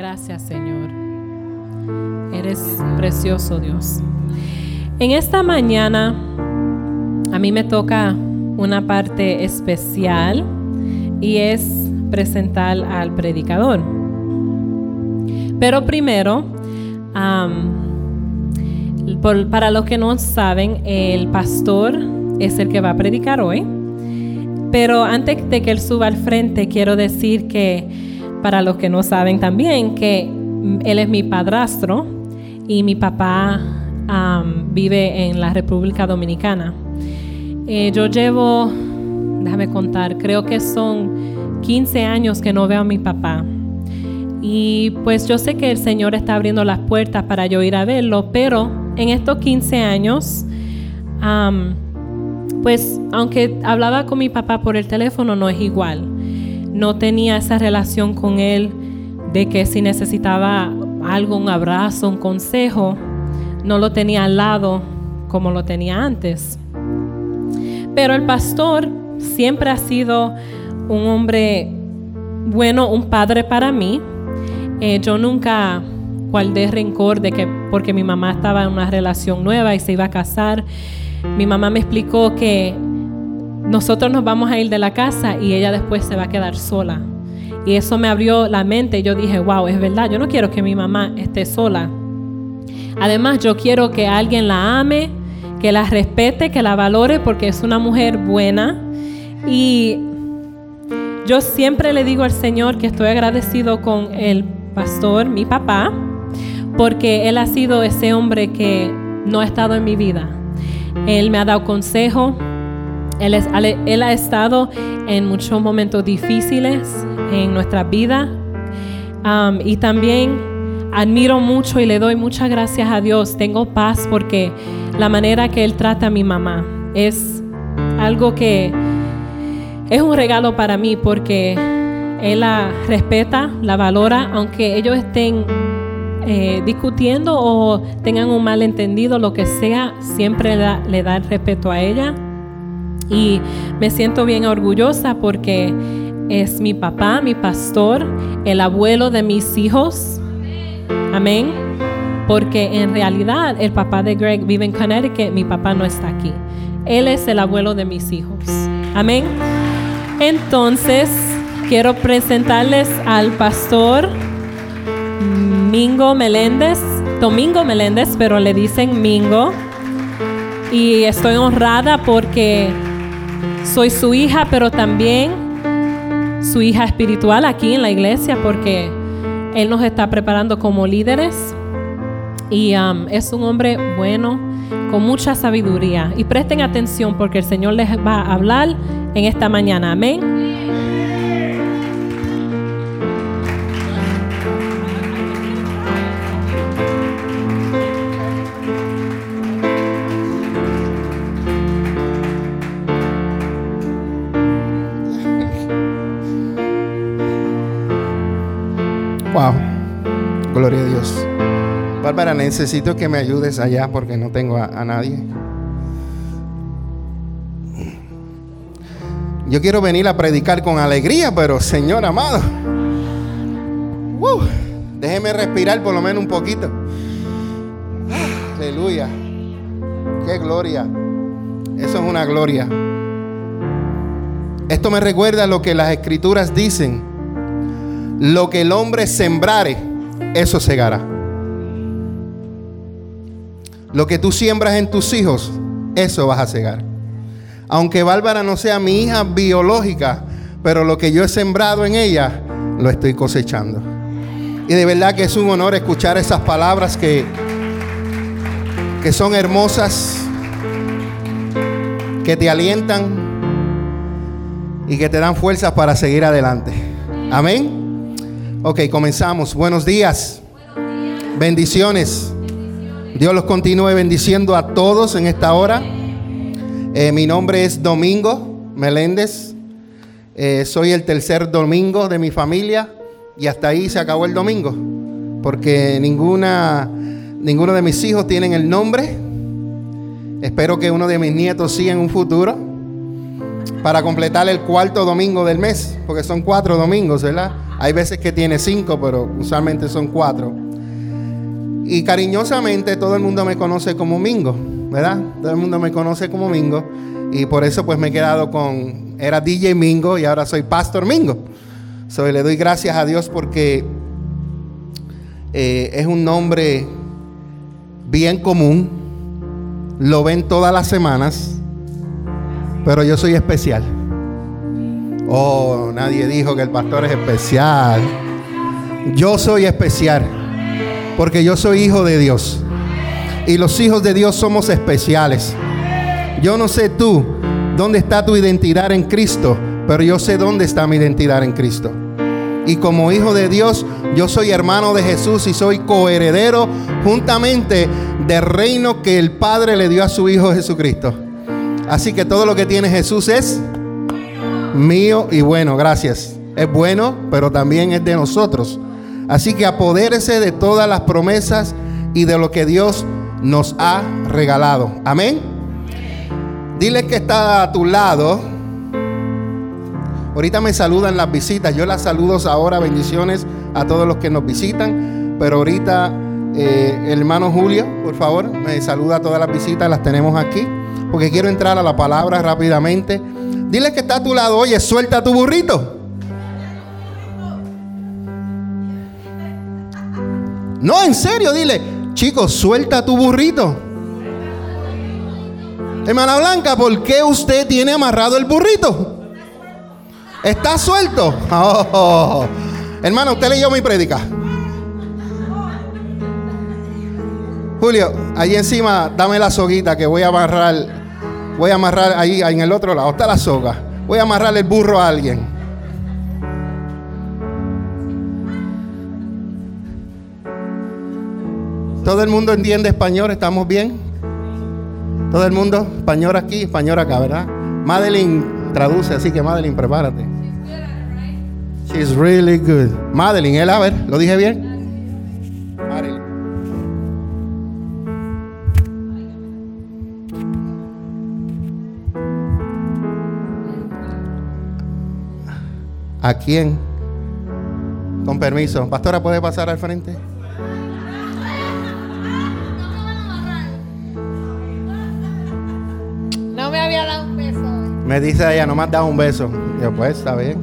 Gracias, Señor. Eres precioso, Dios. En esta mañana a mí me toca una parte especial y es presentar al predicador. Pero primero, para los que no saben, el pastor es el que va a predicar hoy. Pero antes de que él suba al frente, quiero decir que, para los que no saben también, que él es mi padrastro y mi papá vive en la República Dominicana. Eh, yo llevo, déjame contar, creo que son 15 años que no veo a mi papá. Y pues yo sé que el Señor está abriendo las puertas para yo ir a verlo, pero en estos 15 años, pues aunque hablaba con mi papá por el teléfono, no es igual. No tenía esa relación con él de que si necesitaba algo, un abrazo, un consejo, no lo tenía al lado como lo tenía antes. Pero el pastor siempre ha sido un hombre bueno, un padre para mí. Eh, yo nunca guardé rencor de que porque mi mamá estaba en una relación nueva y se iba a casar, mi mamá me explicó que nosotros nos vamos a ir de la casa y ella después se va a quedar sola. Y eso me abrió la mente. Yo dije, wow, es verdad, yo no quiero que mi mamá esté sola. Además, yo quiero que alguien la ame, que la respete, que la valore porque es una mujer buena. Y yo siempre le digo al Señor que estoy agradecido con el pastor, mi papá, porque él ha sido ese hombre que no ha estado en mi vida. Él me ha dado consejo, él, él ha estado en muchos momentos difíciles en nuestra vida um, y también admiro mucho y le doy muchas gracias a Dios. Tengo paz porque la manera que Él trata a mi mamá es algo que es un regalo para mí porque Él la respeta, la valora, aunque ellos estén eh, discutiendo o tengan un malentendido, lo que sea, siempre le da el respeto a ella. Y me siento bien orgullosa porque es mi papá, mi pastor, el abuelo de mis hijos. Amén. Porque en realidad el papá de Greg vive en Connecticut, mi papá no está aquí. Él es el abuelo de mis hijos. Amén. Entonces, quiero presentarles al pastor Mingo Meléndez, Domingo Meléndez, pero le dicen Mingo. Y estoy honrada porque soy su hija, pero también su hija espiritual aquí en la iglesia, porque él nos está preparando como líderes. Y um, es un hombre bueno, con mucha sabiduría. Y presten atención porque el Señor les va a hablar en esta mañana. Amén. Necesito que me ayudes allá porque no tengo a, nadie. Yo quiero venir a predicar con alegría, pero Señor amado, déjeme respirar por lo menos un poquito. Aleluya. Qué gloria. Eso es una gloria. Esto me recuerda lo que las escrituras dicen. Lo que el hombre sembrare eso segará. Lo que tú siembras en tus hijos, eso vas a cegar. Aunque Bárbara no sea mi hija biológica, pero lo que yo he sembrado en ella, lo estoy cosechando. Y de verdad que es un honor escuchar esas palabras que, que son hermosas, que te alientan y que te dan fuerzas para seguir adelante. Amén. Ok, comenzamos. Buenos días. Bendiciones. Dios los continúe bendiciendo a todos en esta hora. Eh, mi nombre es Domingo Meléndez. Eh, soy el tercer domingo de mi familia y hasta ahí se acabó el domingo. Porque ninguna, ninguno de mis hijos tienen el nombre. Espero que uno de mis nietos sí en un futuro. Para completar el cuarto domingo del mes. Porque son cuatro domingos, ¿verdad? Hay veces que tiene cinco, pero usualmente son cuatro. Y cariñosamente todo el mundo me conoce como Mingo, ¿verdad? Todo el mundo me conoce como Mingo. Y por eso pues me he quedado con, era DJ Mingo y ahora soy Pastor Mingo. So, le doy gracias a Dios porque eh, es un nombre bien común. Lo ven todas las semanas. Pero yo soy especial. Oh, nadie dijo que el pastor es especial. Yo soy especial. Porque yo soy hijo de Dios. Y los hijos de Dios somos especiales. Yo no sé tú dónde está tu identidad en Cristo, pero yo sé dónde está mi identidad en Cristo. Y como hijo de Dios, yo soy hermano de Jesús y soy coheredero juntamente del reino que el Padre le dio a su Hijo Jesucristo. Así que todo lo que tiene Jesús es mío y bueno, gracias. Es bueno, pero también es de nosotros. Así que apodérese de todas las promesas y de lo que Dios nos ha regalado. Amén. Dile que está a tu lado. Ahorita me saludan las visitas. Yo las saludo ahora. Bendiciones a todos los que nos visitan. Pero ahorita eh, hermano Julio, por favor, me saluda a todas las visitas. Las tenemos aquí porque quiero entrar a la palabra rápidamente. Dile que está a tu lado, oye, suelta tu burrito. No, en serio, dile, chicos, suelta tu burrito. Hermana Blanca, ¿por qué usted tiene amarrado el burrito? ¿Está suelto? Oh. Hermano, usted leyó mi prédica. Julio, ahí encima, dame la soguita que voy a amarrar Voy a amarrar ahí, en el otro lado, está la soga. Voy a amarrar el burro a alguien. ¿Todo el mundo entiende español? ¿Estamos bien? ¿Todo el mundo? Español aquí, español acá, ¿verdad? Madeline traduce, así que Madeline, prepárate. She's really good. Madeline, él, a ver, ¿lo dije bien? ¿A quién? Con permiso. Pastora, ¿puede pasar al frente? Me dice ella, no me has dado un beso. Yo, pues, está bien.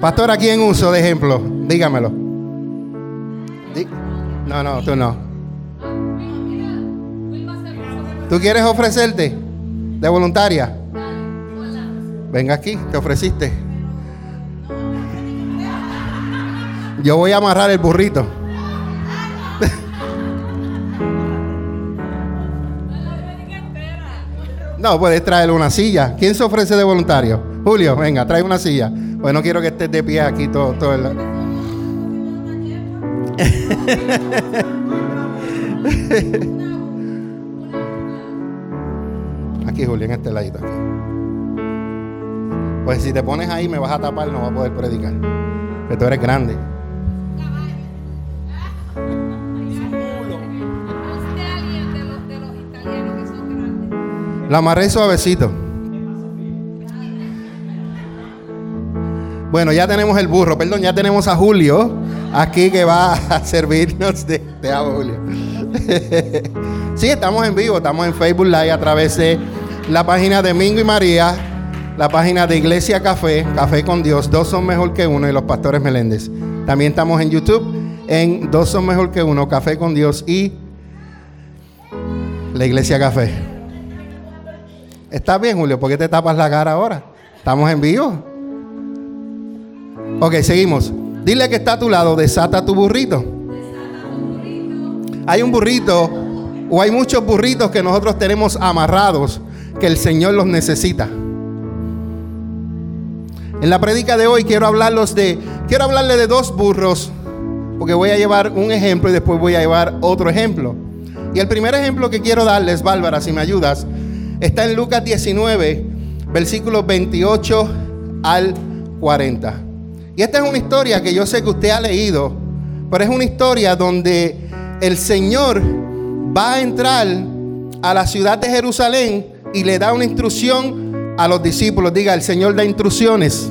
Pastora, ¿a quién uso de ejemplo? Dígamelo. No, no, tú no. ¿Tú quieres ofrecerte de voluntaria? Venga aquí, te ofreciste. Yo voy a amarrar el burrito. No, puedes traer una silla. ¿Quién se ofrece de voluntario? Julio, venga, trae una silla. Pues no quiero que estés de pie aquí todo, todo el... aquí, Julián, este ladito aquí. Pues si te pones ahí me vas a tapar, no vas a poder predicar. Pero tú eres grande. La amarré suavecito. Bueno, ya tenemos el burro, perdón, ya tenemos a Julio aquí que va a servirnos de, te amo, Julio. sí, estamos en vivo, estamos en Facebook Live a través de la página de Mingo y María, la página de Iglesia Café, Café con Dios, dos son mejor que uno y los pastores Meléndez. También estamos en YouTube en Dos son mejor que uno, Café con Dios y la Iglesia Café. ¿Está bien, Julio? ¿Por qué te tapas la cara ahora? Estamos en vivo. Ok, seguimos. Dile que está a tu lado, desata tu burrito. Hay un burrito o hay muchos burritos que nosotros tenemos amarrados que el Señor los necesita. En la prédica de hoy quiero hablarlos de quiero hablarle de dos burros porque voy a llevar un ejemplo y después voy a llevar otro ejemplo. Y el primer ejemplo que quiero darles, Bárbara, si me ayudas, está en Lucas 19, versículos 28 al 40. Y esta es una historia que yo sé que usted ha leído, pero es una historia donde el Señor va a entrar a la ciudad de Jerusalén y le da una instrucción a los discípulos. Diga, el Señor da instrucciones.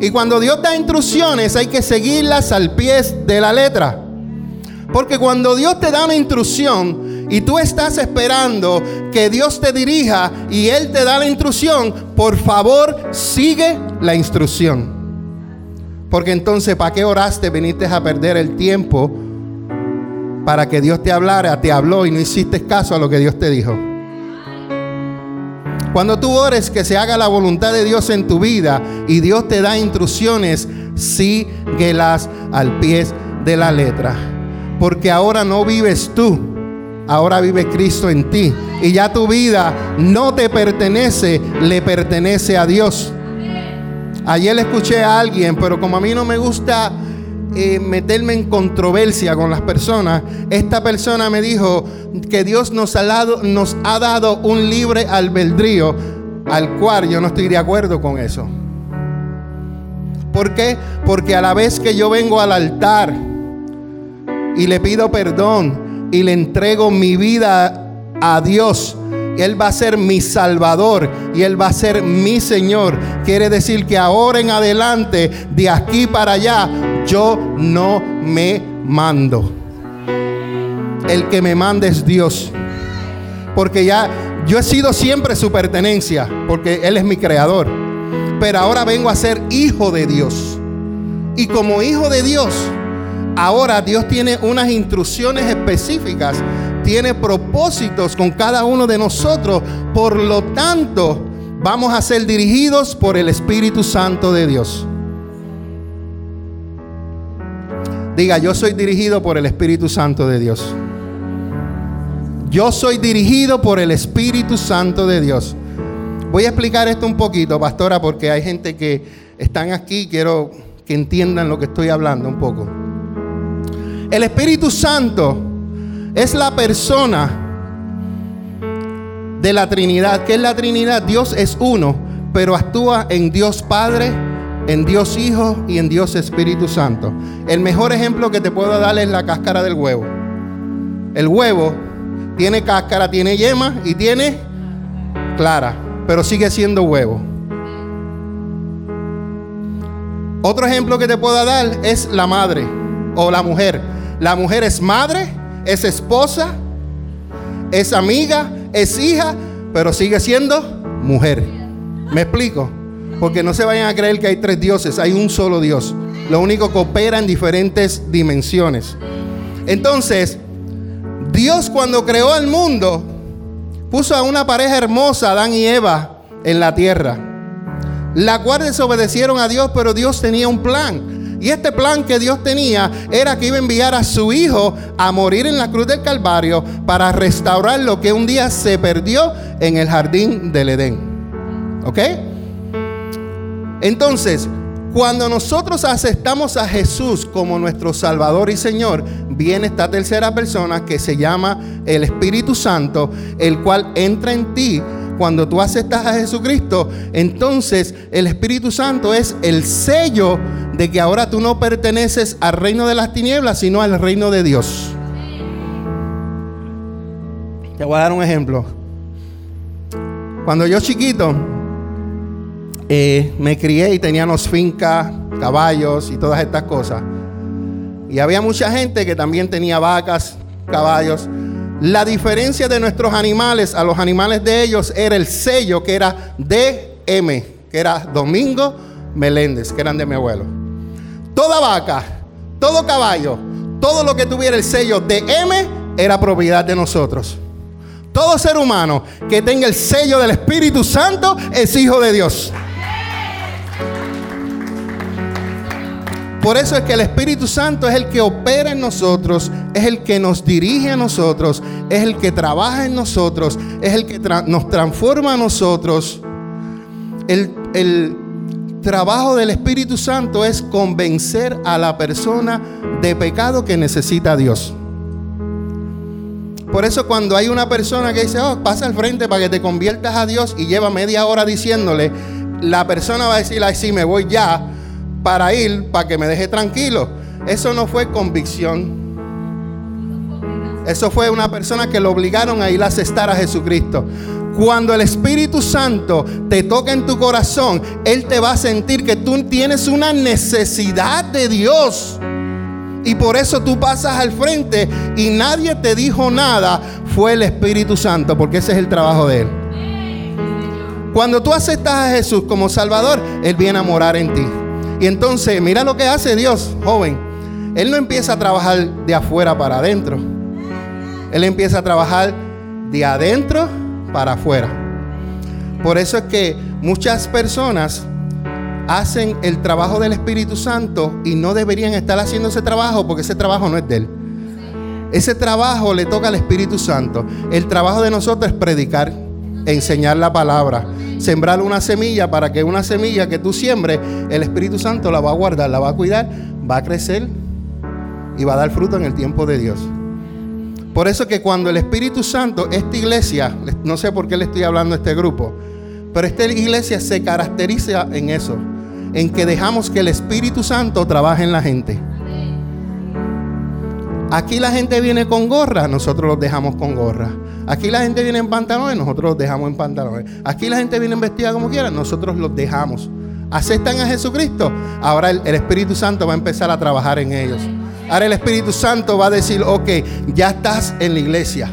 Y cuando Dios da instrucciones hay que seguirlas al pie de la letra. Porque cuando Dios te da una instrucción y tú estás esperando que Dios te dirija y Él te da la instrucción, por favor sigue la instrucción. Porque entonces, ¿para qué oraste? Viniste a perder el tiempo para que Dios te hablara, te habló y no hiciste caso a lo que Dios te dijo. Cuando tú ores que se haga la voluntad de Dios en tu vida y Dios te da instrucciones, síguelas al pie de la letra. Porque ahora no vives tú, ahora vive Cristo en ti. Y ya tu vida no te pertenece, le pertenece a Dios. Ayer escuché a alguien, pero como a mí no me gusta eh, meterme en controversia con las personas, esta persona me dijo que Dios nos ha, dado, nos ha dado un libre albedrío al cual yo no estoy de acuerdo con eso. ¿Por qué? Porque a la vez que yo vengo al altar y le pido perdón y le entrego mi vida a Dios, él va a ser mi Salvador y Él va a ser mi Señor. Quiere decir que ahora en adelante, de aquí para allá, yo no me mando. El que me manda es Dios. Porque ya yo he sido siempre su pertenencia, porque Él es mi creador. Pero ahora vengo a ser hijo de Dios. Y como hijo de Dios, ahora Dios tiene unas instrucciones específicas, tiene propósitos con cada uno de nosotros. Por lo tanto, vamos a ser dirigidos por el Espíritu Santo de Dios. Diga, yo soy dirigido por el Espíritu Santo de Dios. Yo soy dirigido por el Espíritu Santo de Dios. Voy a explicar esto un poquito, pastora, porque hay gente que están aquí, quiero que entiendan lo que estoy hablando un poco. El Espíritu Santo es la persona de la Trinidad. ¿Qué es la Trinidad? Dios es uno, pero actúa en Dios Padre, en Dios Hijo y en Dios Espíritu Santo. El mejor ejemplo que te puedo dar es la cáscara del huevo. El huevo tiene cáscara, tiene yema y tiene clara, pero sigue siendo huevo. Otro ejemplo que te puedo dar es la madre o la mujer. La mujer es madre, es esposa, es amiga, es hija, pero sigue siendo mujer. ¿Me explico? Porque no se vayan a creer que hay tres dioses, hay un solo Dios. Lo único que opera en diferentes dimensiones. Entonces, Dios cuando creó al mundo, puso a una pareja hermosa, Adán y Eva, en la tierra. La cual desobedecieron a Dios, pero Dios tenía un plan. Y este plan que Dios tenía era que iba a enviar a su hijo a morir en la cruz del Calvario para restaurar lo que un día se perdió en el jardín del Edén. ¿Ok? Entonces, cuando nosotros aceptamos a Jesús como nuestro Salvador y Señor, viene esta tercera persona que se llama el Espíritu Santo, el cual entra en ti. Cuando tú aceptas a Jesucristo, entonces el Espíritu Santo es el sello de que ahora tú no perteneces al reino de las tinieblas, sino al reino de Dios. Te voy a dar un ejemplo. Cuando yo chiquito, eh, me crié y teníamos fincas, caballos y todas estas cosas. Y había mucha gente que también tenía vacas, caballos. La diferencia de nuestros animales a los animales de ellos era el sello que era DM, que era Domingo Meléndez, que eran de mi abuelo. Toda vaca, todo caballo, todo lo que tuviera el sello DM era propiedad de nosotros. Todo ser humano que tenga el sello del Espíritu Santo es hijo de Dios. Por eso es que el Espíritu Santo es el que opera en nosotros, es el que nos dirige a nosotros, es el que trabaja en nosotros, es el que nos transforma a nosotros. El, trabajo del Espíritu Santo es convencer a la persona de pecado que necesita a Dios. Por eso cuando hay una persona que dice, oh, pasa al frente para que te conviertas a Dios y lleva media hora diciéndole, la persona va a decir, ay, sí, me voy ya para ir, para que me deje tranquilo. Eso no fue convicción. Eso fue una persona que lo obligaron a ir a asestar a Jesucristo. Cuando el Espíritu Santo te toca en tu corazón, Él te va a sentir que tú tienes una necesidad de Dios. Y por eso tú pasas al frente y nadie te dijo nada. Fue el Espíritu Santo, porque ese es el trabajo de Él. Cuando tú aceptas a Jesús como Salvador, Él viene a morar en ti. Y entonces, mira lo que hace Dios, joven. Él no empieza a trabajar de afuera para adentro. Él empieza a trabajar de adentro para afuera. Por eso es que muchas personas hacen el trabajo del Espíritu Santo y no deberían estar haciendo ese trabajo porque ese trabajo no es de Él. Ese trabajo le toca al Espíritu Santo. El trabajo de nosotros es predicar, enseñar la palabra, sembrar una semilla para que una semilla que tú siembres, el Espíritu Santo la va a guardar, la va a cuidar, va a crecer y va a dar fruto en el tiempo de Dios. Por eso que cuando el Espíritu Santo, esta iglesia, no sé por qué le estoy hablando a este grupo, pero esta iglesia se caracteriza en eso, en que dejamos que el Espíritu Santo trabaje en la gente. Aquí la gente viene con gorra, nosotros los dejamos con gorra. Aquí la gente viene en pantalones, nosotros los dejamos en pantalones. Aquí la gente viene vestida como quiera, nosotros los dejamos. ¿Aceptan a Jesucristo? Ahora el, el Espíritu Santo va a empezar a trabajar en ellos. Ahora el Espíritu Santo va a decir, ok, ya estás en la iglesia.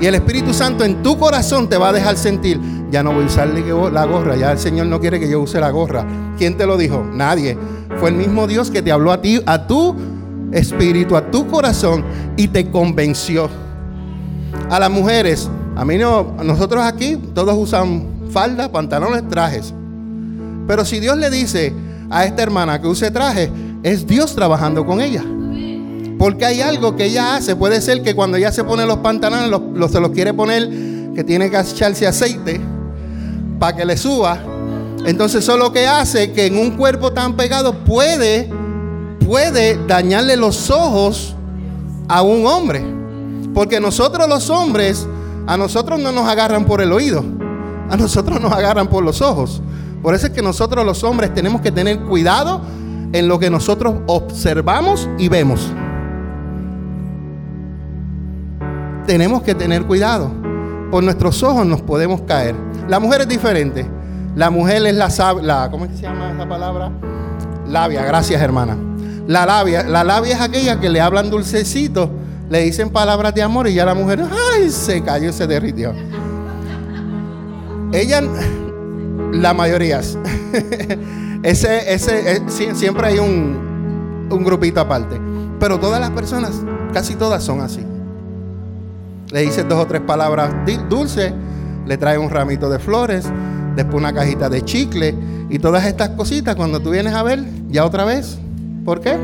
Y el Espíritu Santo en tu corazón te va a dejar sentir, ya no voy a usar la gorra, ya el Señor no quiere que yo use la gorra. ¿Quién te lo dijo? Nadie. Fue el mismo Dios que te habló a ti, a tu espíritu, a tu corazón y te convenció. A las mujeres, a mí no, nosotros aquí todos usan falda, pantalones, trajes. Pero si Dios le dice a esta hermana que use traje, es Dios trabajando con ella. Porque hay algo que ella hace. Puede ser que cuando ella se pone los pantalones, los, se los quiere poner, que tiene que echarse aceite para que le suba. Entonces eso lo que hace que en un cuerpo tan pegado puede, puede dañarle los ojos a un hombre. Porque nosotros los hombres, a nosotros no nos agarran por el oído, a nosotros nos agarran por los ojos. Por eso es que nosotros los hombres tenemos que tener cuidado en lo que nosotros observamos y vemos. Tenemos que tener cuidado. Por nuestros ojos nos podemos caer. La mujer es diferente. La mujer es la, la ¿cómo es que se llama esa palabra? Labia, gracias hermana. La labia, la labia es aquella que le hablan dulcecito, le dicen palabras de amor y ya la mujer, ay, se cayó, se derritió. Ella, la mayoría. Eh, siempre hay un, un grupito aparte. Pero todas las personas, casi todas son así. Le dices dos o tres palabras dulces, le trae un ramito de flores, después una cajita de chicle y todas estas cositas cuando tú vienes a ver, ya otra vez. ¿Por qué?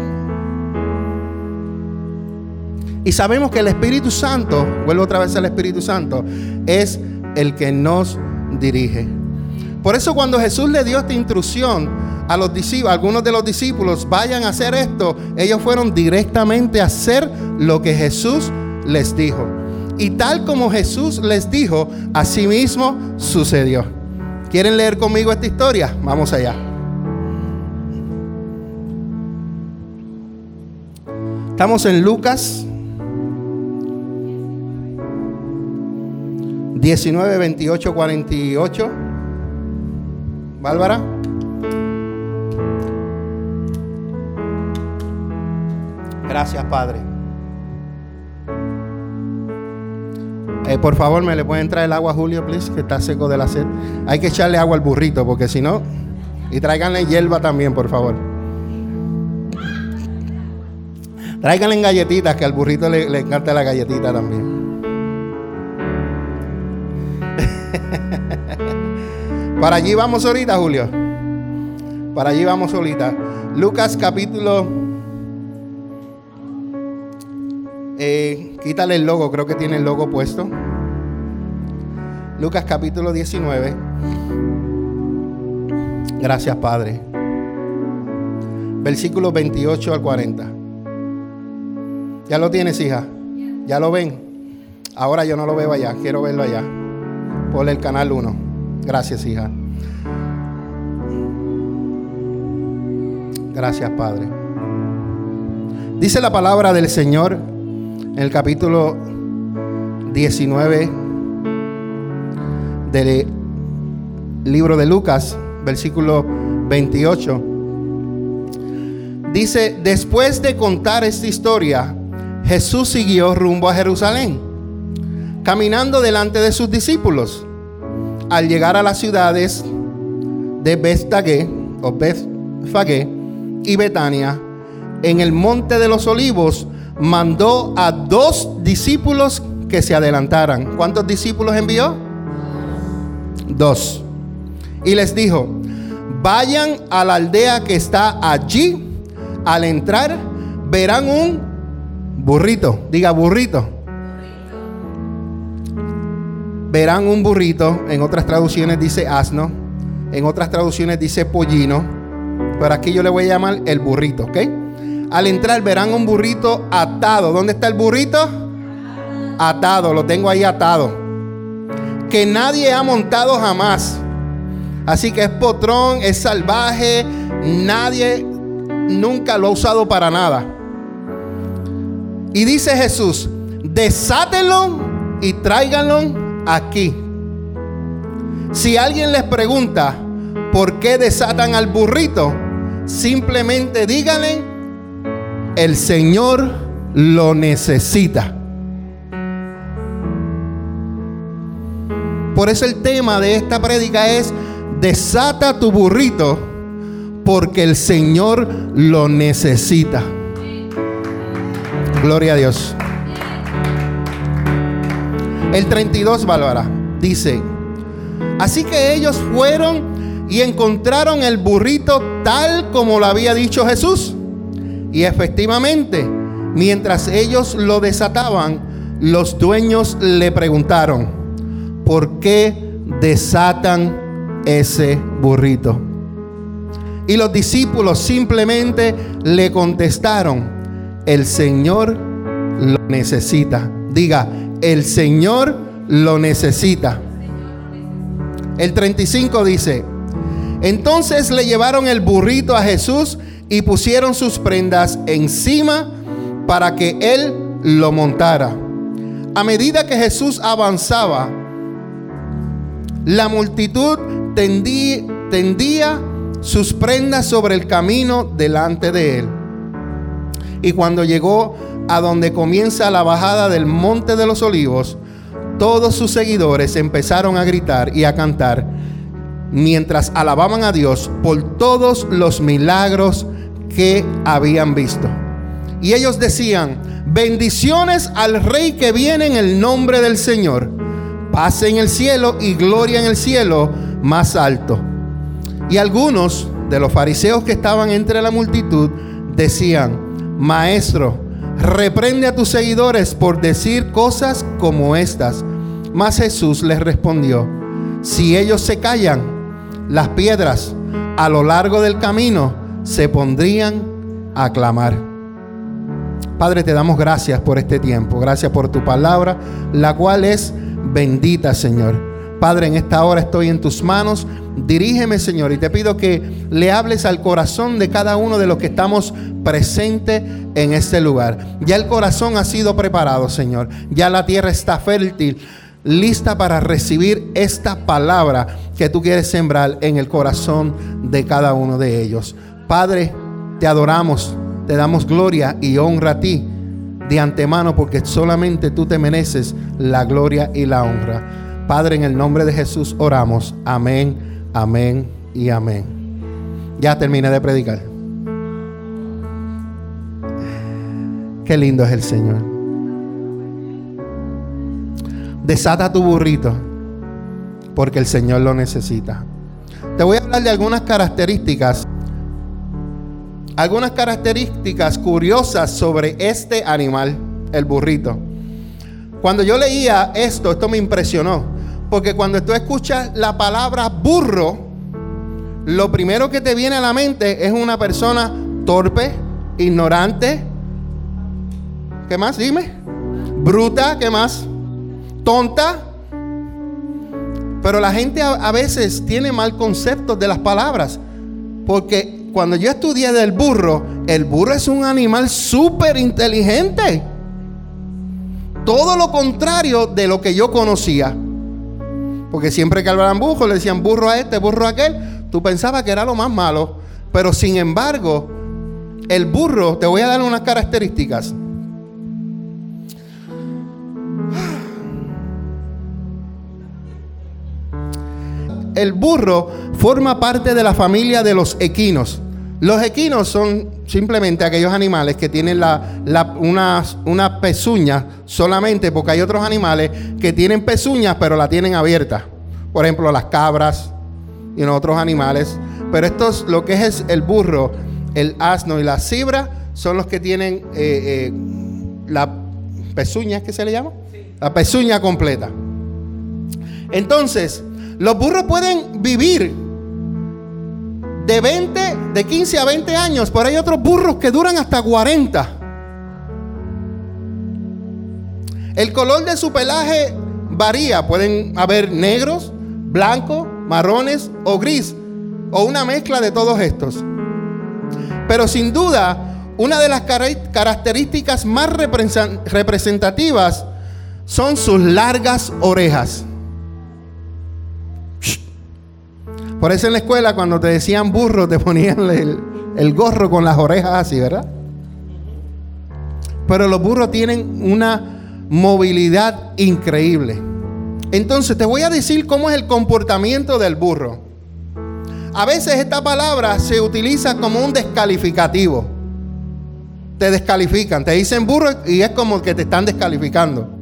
Y sabemos que el Espíritu Santo, vuelvo otra vez al Espíritu Santo, es el que nos dirige. Por eso cuando Jesús le dio esta instrucción a los discípulos, algunos de los discípulos, vayan a hacer esto, ellos fueron directamente a hacer lo que Jesús les dijo. Y tal como Jesús les dijo, así mismo sucedió. ¿Quieren leer conmigo esta historia? Vamos allá. Estamos en Lucas 19, 28, 48. Bárbara. Gracias, Padre. Eh, por favor, me le pueden traer el agua a Julio, please, que está seco de la sed. Hay que echarle agua al burrito, porque si no. Y tráiganle hierba también, por favor. Tráiganle galletitas, que al burrito le, le encanta la galletita también. Para allí vamos ahorita, Julio. Para allí vamos ahorita. Lucas capítulo... Eh, quítale el logo, creo que tiene el logo puesto. Lucas capítulo 19. Gracias, Padre. Versículo 28 al 40. ¿Ya lo tienes, hija? ¿Ya lo ven? Ahora yo no lo veo allá, quiero verlo allá. Por el canal 1. Gracias, hija. Gracias, Padre. Dice la palabra del Señor en el capítulo 19, del libro de Lucas, versículo 28. Dice, después de contar esta historia, Jesús siguió rumbo a Jerusalén, caminando delante de sus discípulos. Al llegar a las ciudades de Bestagé o y Betania, en el monte de los olivos, mandó a dos discípulos que se adelantaran. ¿Cuántos discípulos envió? Dos. Y les dijo, vayan a la aldea que está allí. Al entrar, verán un burrito. Diga burrito. Verán un burrito. En otras traducciones dice asno. En otras traducciones dice pollino. Pero aquí yo le voy a llamar el burrito, ¿ok? Al entrar verán un burrito atado. ¿Dónde está el burrito? Atado, lo tengo ahí atado. Que nadie ha montado jamás. Así que es potrón, es salvaje. Nadie nunca lo ha usado para nada. Y dice Jesús, desátenlo y tráiganlo aquí. Si alguien les pregunta por qué desatan al burrito, simplemente díganle, el Señor lo necesita. Por eso el tema de esta prédica es, desata tu burrito porque el Señor lo necesita. Gloria a Dios. El 32, Bárbara, dice, así que ellos fueron y encontraron el burrito tal como lo había dicho Jesús. Y efectivamente, mientras ellos lo desataban, los dueños le preguntaron, ¿por qué desatan ese burrito? Y los discípulos simplemente le contestaron, el Señor lo necesita. Diga, el Señor lo necesita. El 35 dice, entonces le llevaron el burrito a Jesús y pusieron sus prendas encima para que él lo montara. A medida que Jesús avanzaba, la multitud tendía, sus prendas sobre el camino delante de él. Y cuando llegó a donde comienza la bajada del monte de los olivos, todos sus seguidores empezaron a gritar y a cantar mientras alababan a Dios por todos los milagros que habían visto. Y ellos decían, bendiciones al rey que viene en el nombre del Señor, paz en el cielo y gloria en el cielo más alto. Y algunos de los fariseos que estaban entre la multitud decían, maestro, reprende a tus seguidores por decir cosas como estas. Mas Jesús les respondió, si ellos se callan, las piedras a lo largo del camino se pondrían a clamar. Padre, te damos gracias por este tiempo, gracias por tu palabra, la cual es bendita, Señor. Padre, en esta hora estoy en tus manos. Dirígeme, Señor, y te pido que le hables al corazón de cada uno de los que estamos presentes en este lugar. Ya el corazón ha sido preparado, Señor. Ya la tierra está fértil, lista para recibir esta palabra que tú quieres sembrar en el corazón de cada uno de ellos. Padre, te adoramos, te damos gloria y honra a ti de antemano porque solamente tú te mereces la gloria y la honra. Padre, en el nombre de Jesús oramos. Amén, amén y amén. Ya terminé de predicar. Qué lindo es el Señor. Desata tu burrito porque el Señor lo necesita. Te voy a hablar de algunas características algunas características curiosas sobre este animal, el burrito. Cuando yo leía esto, esto me impresionó, porque cuando tú escuchas la palabra burro, lo primero que te viene a la mente es una persona torpe, ignorante, ¿qué más? Dime. Bruta, ¿qué más? Tonta. Pero la gente a, veces tiene mal concepto de las palabras, porque cuando yo estudié del burro, el burro es un animal súper inteligente. Todo lo contrario de lo que yo conocía. Porque siempre que hablaban burro, le decían burro a este, burro a aquel. Tú pensabas que era lo más malo. Pero sin embargo, el burro, te voy a dar unas características. El burro forma parte de la familia de los equinos. Los equinos son simplemente aquellos animales que tienen la, una, pezuña solamente porque hay otros animales que tienen pezuñas pero la tienen abierta. Por ejemplo, las cabras y otros animales. Pero estos, lo que es el burro, el asno y la cibra, son los que tienen eh, eh, la pezuña, ¿qué se le llama? La pezuña completa. Entonces, los burros pueden vivir de 20, de 15 a 20 años, pero hay otros burros que duran hasta 40. El color de su pelaje varía, pueden haber negros, blancos, marrones o gris, o una mezcla de todos estos. Pero sin duda, una de las características más representativas son sus largas orejas. Por eso en la escuela cuando te decían burro te ponían el, gorro con las orejas así, ¿verdad? Pero los burros tienen una movilidad increíble. Entonces te voy a decir cómo es el comportamiento del burro. A veces esta palabra se utiliza como un descalificativo. Te descalifican, te dicen burro y es como que te están descalificando.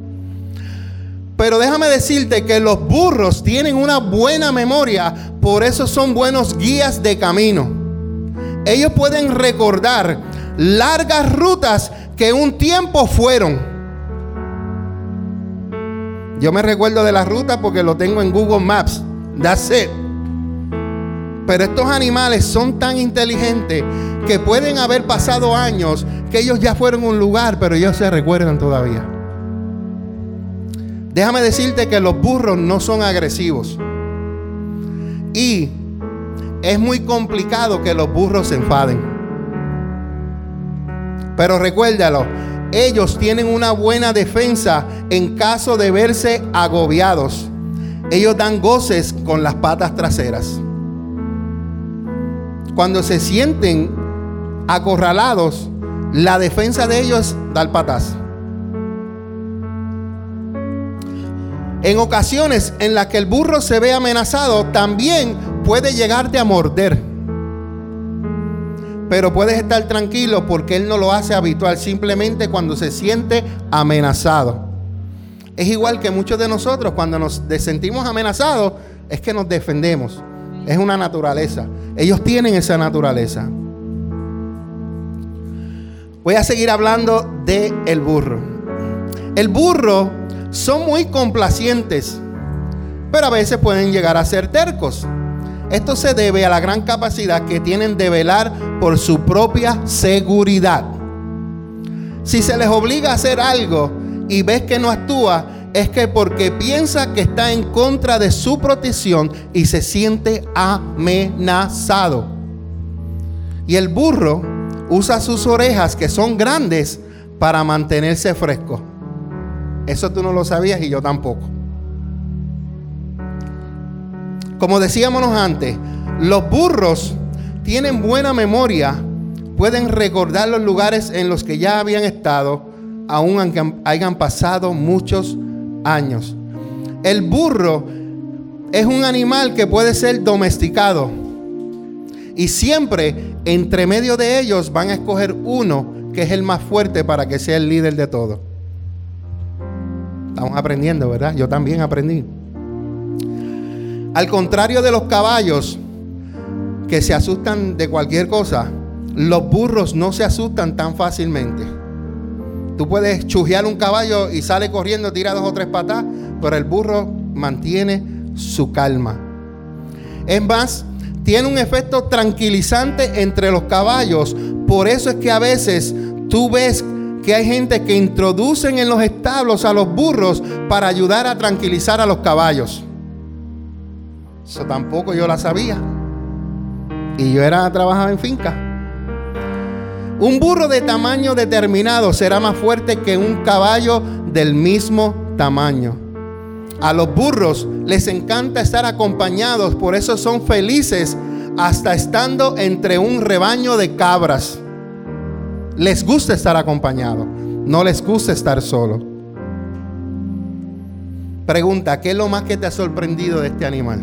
Pero déjame decirte que los burros tienen una buena memoria, por eso son buenos guías de camino. Ellos pueden recordar largas rutas que un tiempo fueron. Yo me recuerdo de la ruta porque lo tengo en Google Maps. That's it. Pero estos animales son tan inteligentes que pueden haber pasado años que ellos ya fueron a un lugar, pero ellos se recuerdan todavía. Déjame decirte que los burros no son agresivos. Y es muy complicado que los burros se enfaden. Pero recuérdalo, ellos tienen una buena defensa en caso de verse agobiados. Ellos dan goces con las patas traseras. Cuando se sienten acorralados, la defensa de ellos da el patas. En ocasiones en las que el burro se ve amenazado, también puede llegarte a morder. Pero puedes estar tranquilo porque él no lo hace habitual, simplemente cuando se siente amenazado. Es igual que muchos de nosotros cuando nos sentimos amenazados, es que nos defendemos. Es una naturaleza. Ellos tienen esa naturaleza. Voy a seguir hablando de el burro. El burro son muy complacientes, pero a veces pueden llegar a ser tercos. Esto se debe a la gran capacidad que tienen de velar por su propia seguridad. Si se les obliga a hacer algo y ves que no actúa, es que porque piensa que está en contra de su protección y se siente amenazado. Y el burro usa sus orejas que son grandes para mantenerse fresco. Eso tú no lo sabías y yo tampoco. Como decíamos antes, los burros tienen buena memoria, pueden recordar los lugares en los que ya habían estado, aun hayan pasado muchos años. El burro es un animal que puede ser domesticado. Y siempre entre medio de ellos van a escoger uno que es el más fuerte para que sea el líder de todo. Estamos aprendiendo, ¿verdad? Yo también aprendí. Al contrario de los caballos que se asustan de cualquier cosa, los burros no se asustan tan fácilmente. Tú puedes chujear un caballo y sale corriendo, tira dos o tres patas, pero el burro mantiene su calma. Es más, tiene un efecto tranquilizante entre los caballos. Por eso es que a veces tú ves que hay gente que introducen en los establos a los burros para ayudar a tranquilizar a los caballos. Eso tampoco yo la sabía. Y yo era trabajaba en finca. Un burro de tamaño determinado será más fuerte que un caballo del mismo tamaño. A los burros les encanta estar acompañados, por eso son felices hasta estando entre un rebaño de cabras. Les gusta estar acompañados, no les gusta estar solo. Pregunta, ¿qué es lo más que te ha sorprendido de este animal?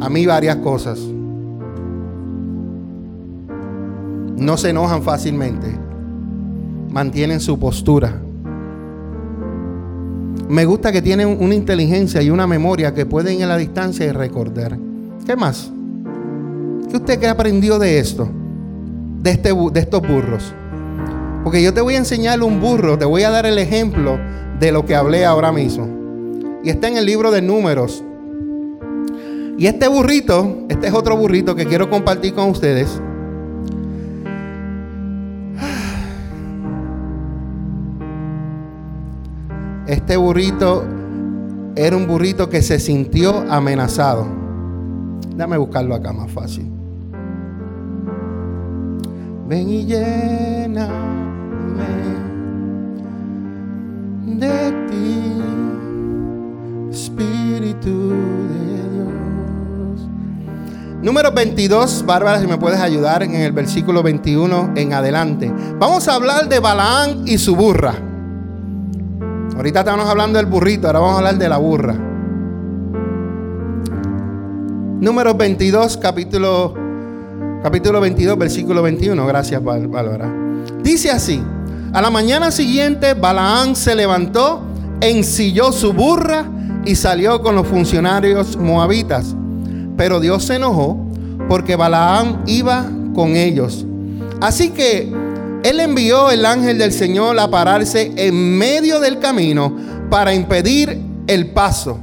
A mí varias cosas. No se enojan fácilmente. Mantienen su postura. Me gusta que tienen una inteligencia y una memoria que pueden ir a la distancia y recordar. ¿Qué más? ¿Qué usted que aprendió de esto? De, este, de estos burros. Porque yo te voy a enseñar un burro, te voy a dar el ejemplo de lo que hablé ahora mismo. Y está en el libro de números. Y este burrito, este es otro burrito que quiero compartir con ustedes. Este burrito era un burrito que se sintió amenazado. Déjame buscarlo acá más fácil. Ven y lléname de ti, Espíritu de Dios. Número 22, Bárbara, si me puedes ayudar en el versículo 21 en adelante. Vamos a hablar de Balaán y su burra. Ahorita estamos hablando del burrito, ahora vamos a hablar de la burra. Número 22, capítulo, capítulo 22, versículo 21. Gracias, Bárbara. Dice así: A la mañana siguiente, Balaán se levantó, ensilló su burra y salió con los funcionarios moabitas. Pero Dios se enojó porque Balaán iba con ellos. Así que él envió el ángel del Señor a pararse en medio del camino para impedir el paso.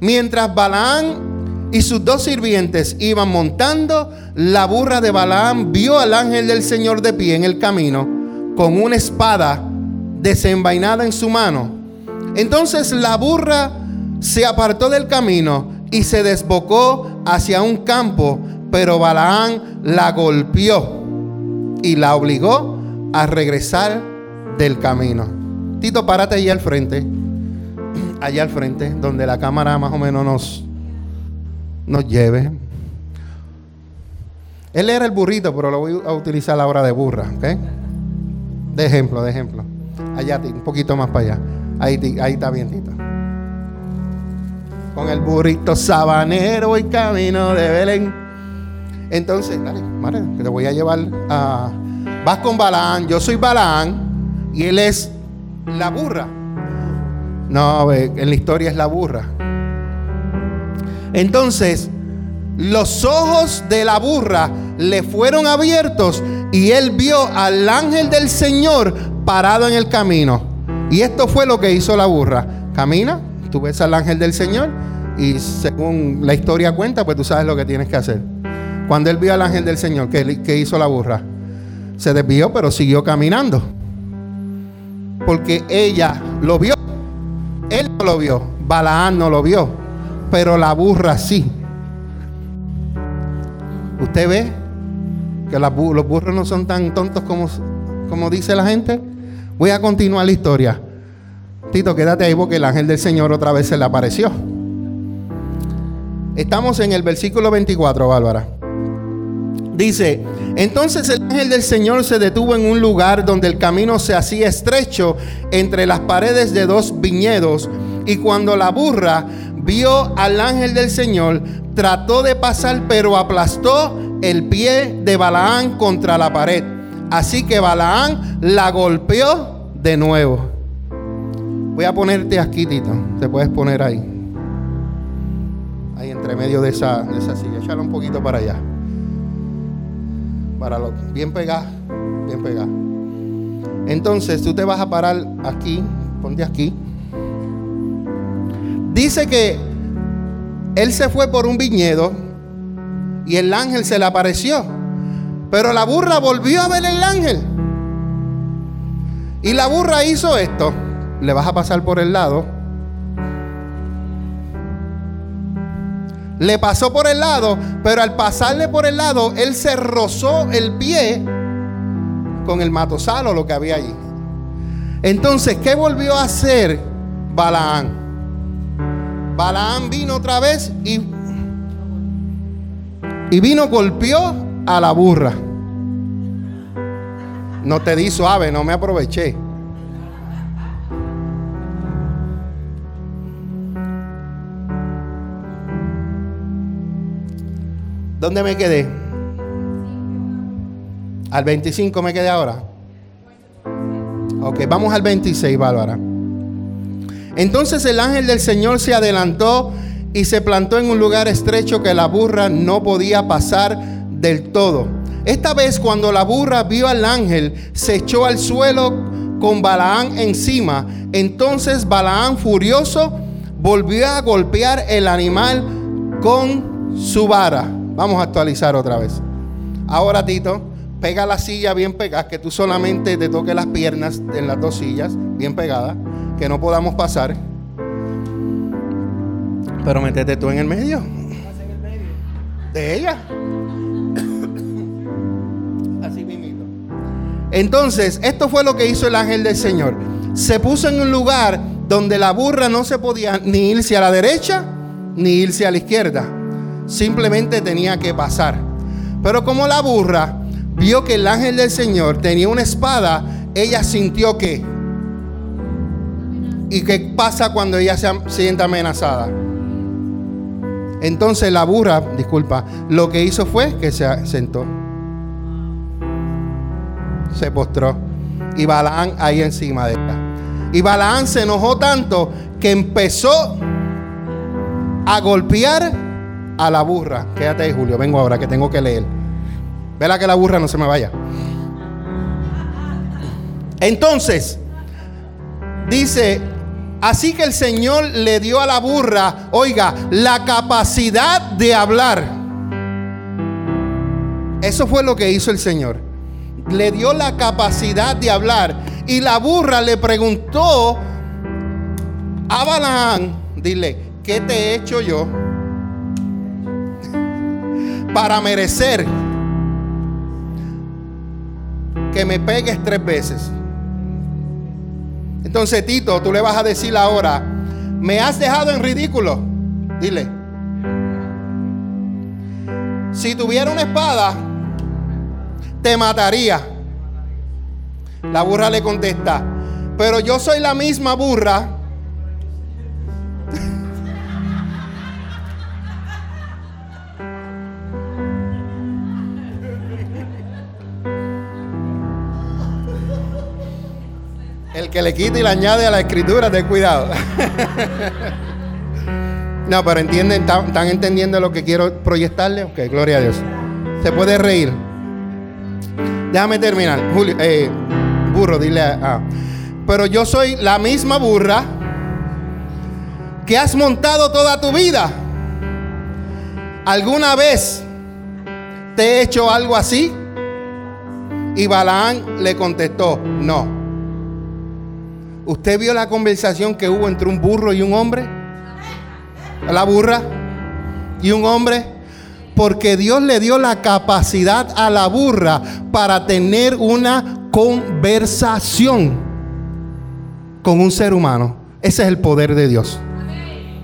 Mientras Balaán y sus dos sirvientes iban montando, la burra de Balaán vio al ángel del Señor de pie en el camino con una espada desenvainada en su mano. Entonces la burra se apartó del camino y se desbocó hacia un campo, pero Balaán la golpeó y la obligó a regresar del camino. Tito, párate allí al frente. Allá al frente, donde la cámara más o menos nos, nos lleve. Él era el burrito, pero lo voy a utilizar a la hora de burra, ¿ok? De ejemplo, de ejemplo. Allá, un poquito más para allá. Ahí, ahí está bien. Con el burrito sabanero y camino de Belén. Entonces, dale, madre, que te voy a llevar a Vas con Balaán, yo soy Balaán y él es la burra. No, en la historia es la burra. Entonces, los ojos de la burra le fueron abiertos y él vio al ángel del Señor parado en el camino. Y esto fue lo que hizo la burra. Camina, tú ves al ángel del Señor y según la historia cuenta, pues tú sabes lo que tienes que hacer. Cuando él vio al ángel del Señor, ¿qué, hizo la burra? se desvió, pero siguió caminando. Porque ella lo vio. Él no lo vio. Balaán no lo vio. Pero la burra sí. Usted ve que los burros no son tan tontos como, como dice la gente. Voy a continuar la historia. Tito, quédate ahí porque el ángel del Señor otra vez se le apareció. Estamos en el versículo 24, Bárbara. Dice, entonces el ángel del Señor se detuvo en un lugar donde el camino se hacía estrecho entre las paredes de dos viñedos. Y cuando la burra vio al ángel del Señor, trató de pasar, pero aplastó el pie de Balaán contra la pared. Así que Balaán la golpeó de nuevo. Voy a ponerte aquí, Tito. Te puedes poner ahí. Ahí entre medio de esa, de esa silla. Échalo un poquito para allá. Para lo, bien pegado, bien pegado. Entonces tú te vas a parar aquí, ponte aquí. Dice que él se fue por un viñedo y el ángel se le apareció. Pero la burra volvió a ver el ángel. Y la burra hizo esto. Le vas a pasar por el lado le pasó por el lado, pero al pasarle por el lado, él se rozó el pie con el matosalo, lo que había allí. Entonces, ¿qué volvió a hacer Balaán? Balaam vino otra vez y, y vino, golpeó a la burra. No te di suave, no me aproveché. ¿Dónde me quedé? Al 25 me quedé ahora. Ok, vamos al 26, Bárbara. Entonces el ángel del Señor se adelantó y se plantó en un lugar estrecho que la burra no podía pasar del todo. Esta vez cuando la burra vio al ángel, se echó al suelo con Balaán encima. Entonces Balaán furioso volvió a golpear el animal con su vara. Vamos a actualizar otra vez. Ahora, Tito, pega la silla bien pegada, que tú solamente te toques las piernas en las dos sillas, bien pegadas, que no podamos pasar. Pero métete tú en el medio. De ella. Así mismo. Entonces, esto fue lo que hizo el ángel del Señor. Se puso en un lugar donde la burra no se podía ni irse a la derecha ni irse a la izquierda simplemente tenía que pasar. Pero como la burra vio que el ángel del Señor tenía una espada, ella sintió que... ¿Y qué pasa cuando ella se siente amenazada? Entonces la burra, disculpa, lo que hizo fue que se sentó. Se postró. Y Balaán ahí encima de ella. Y Balaán se enojó tanto que empezó a golpear a la burra. Quédate ahí, Julio. Vengo ahora que tengo que leer. Vela que la burra no se me vaya. Entonces, dice, así que el Señor le dio a la burra, oiga, la capacidad de hablar. Eso fue lo que hizo el Señor. Le dio la capacidad de hablar. Y la burra le preguntó a Balaán, dile, ¿qué te he hecho yo? para merecer que me pegues tres veces. Entonces, Tito, tú le vas a decir ahora, me has dejado en ridículo. Dile, si tuviera una espada, te mataría. La burra le contesta, pero yo soy la misma burra que le quita y le añade a la escritura, ten cuidado. no, pero entienden, ¿están, entendiendo lo que quiero proyectarle? Ok, gloria a Dios. Se puede reír. Déjame terminar. Julio, eh, burro, dile a, Pero yo soy la misma burra que has montado toda tu vida. ¿Alguna vez te he hecho algo así? Y Balaán le contestó, no. ¿Usted vio la conversación que hubo entre un burro y un hombre? La burra y un hombre. Porque Dios le dio la capacidad a la burra para tener una conversación con un ser humano. Ese es el poder de Dios.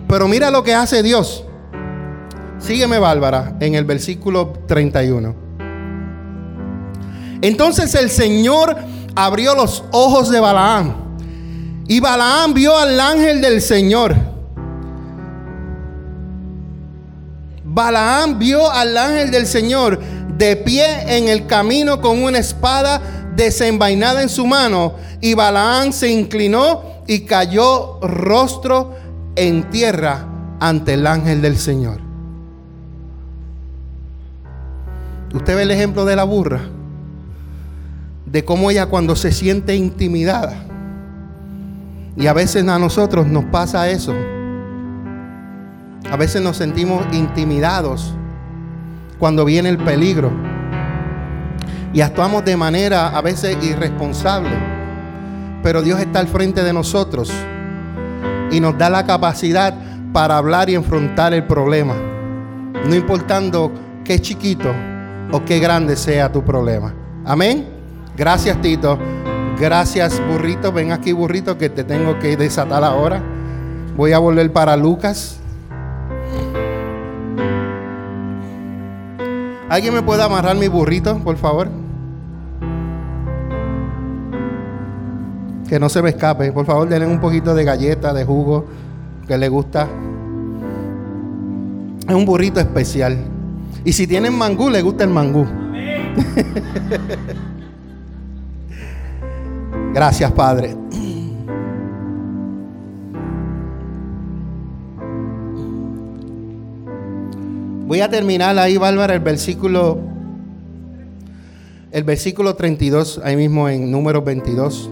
Pero mira lo que hace Dios. Sígueme, Bárbara, en el versículo 31. Entonces el Señor abrió los ojos de Balaam y Balaam vio al ángel del Señor. Balaam vio al ángel del Señor de pie en el camino con una espada desenvainada en su mano. Y Balaam se inclinó y cayó rostro en tierra ante el ángel del Señor. Usted ve el ejemplo de la burra, de cómo ella cuando se siente intimidada, y a veces a nosotros nos pasa eso. A veces nos sentimos intimidados cuando viene el peligro. Y actuamos de manera a veces irresponsable. Pero Dios está al frente de nosotros y nos da la capacidad para hablar y enfrentar el problema. No importando qué chiquito o qué grande sea tu problema. Amén. Gracias Tito. Gracias, burrito. Ven aquí, burrito, que te tengo que desatar ahora. Voy a volver para Lucas. ¿Alguien me puede amarrar mi burrito, por favor? Que no se me escape. Por favor, denle un poquito de galleta, de jugo, que le gusta. Es un burrito especial. Y si tienen mangú, le gusta el mangú. Amén. Gracias, Padre. Voy a terminar ahí, Bárbara, el versículo el versículo 32, ahí mismo en número 22.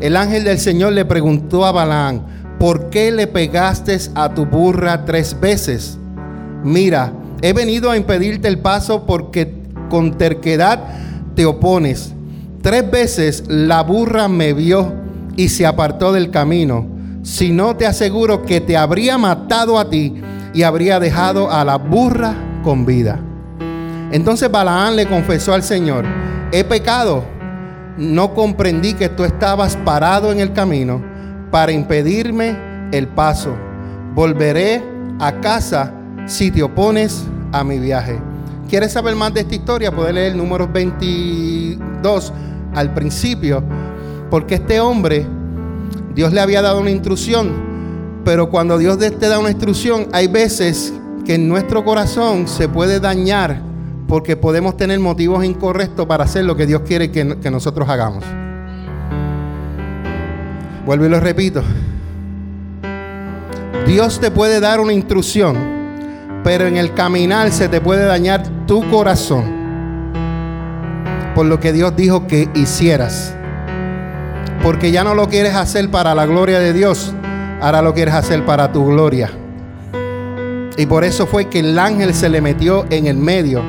El ángel del Señor le preguntó a Balaán, ¿por qué le pegaste a tu burra tres veces? Mira, he venido a impedirte el paso porque con terquedad te opones. Tres veces la burra me vio y se apartó del camino si no te aseguro que te habría matado a ti y habría dejado a la burra con vida. Entonces Balaán le confesó al Señor, he pecado, no comprendí que tú estabas parado en el camino para impedirme el paso. Volveré a casa si te opones a mi viaje. ¿Quieres saber más de esta historia? Puedes leer el número 22 al principio, porque este hombre Dios le había dado una instrucción, pero cuando Dios te da una instrucción, hay veces que en nuestro corazón se puede dañar porque podemos tener motivos incorrectos para hacer lo que Dios quiere que, que nosotros hagamos. Vuelvo y lo repito. Dios te puede dar una instrucción, pero en el caminar se te puede dañar tu corazón por lo que Dios dijo que hicieras. Porque ya no lo quieres hacer para la gloria de Dios, ahora lo quieres hacer para tu gloria. Y por eso fue que el ángel se le metió en el medio,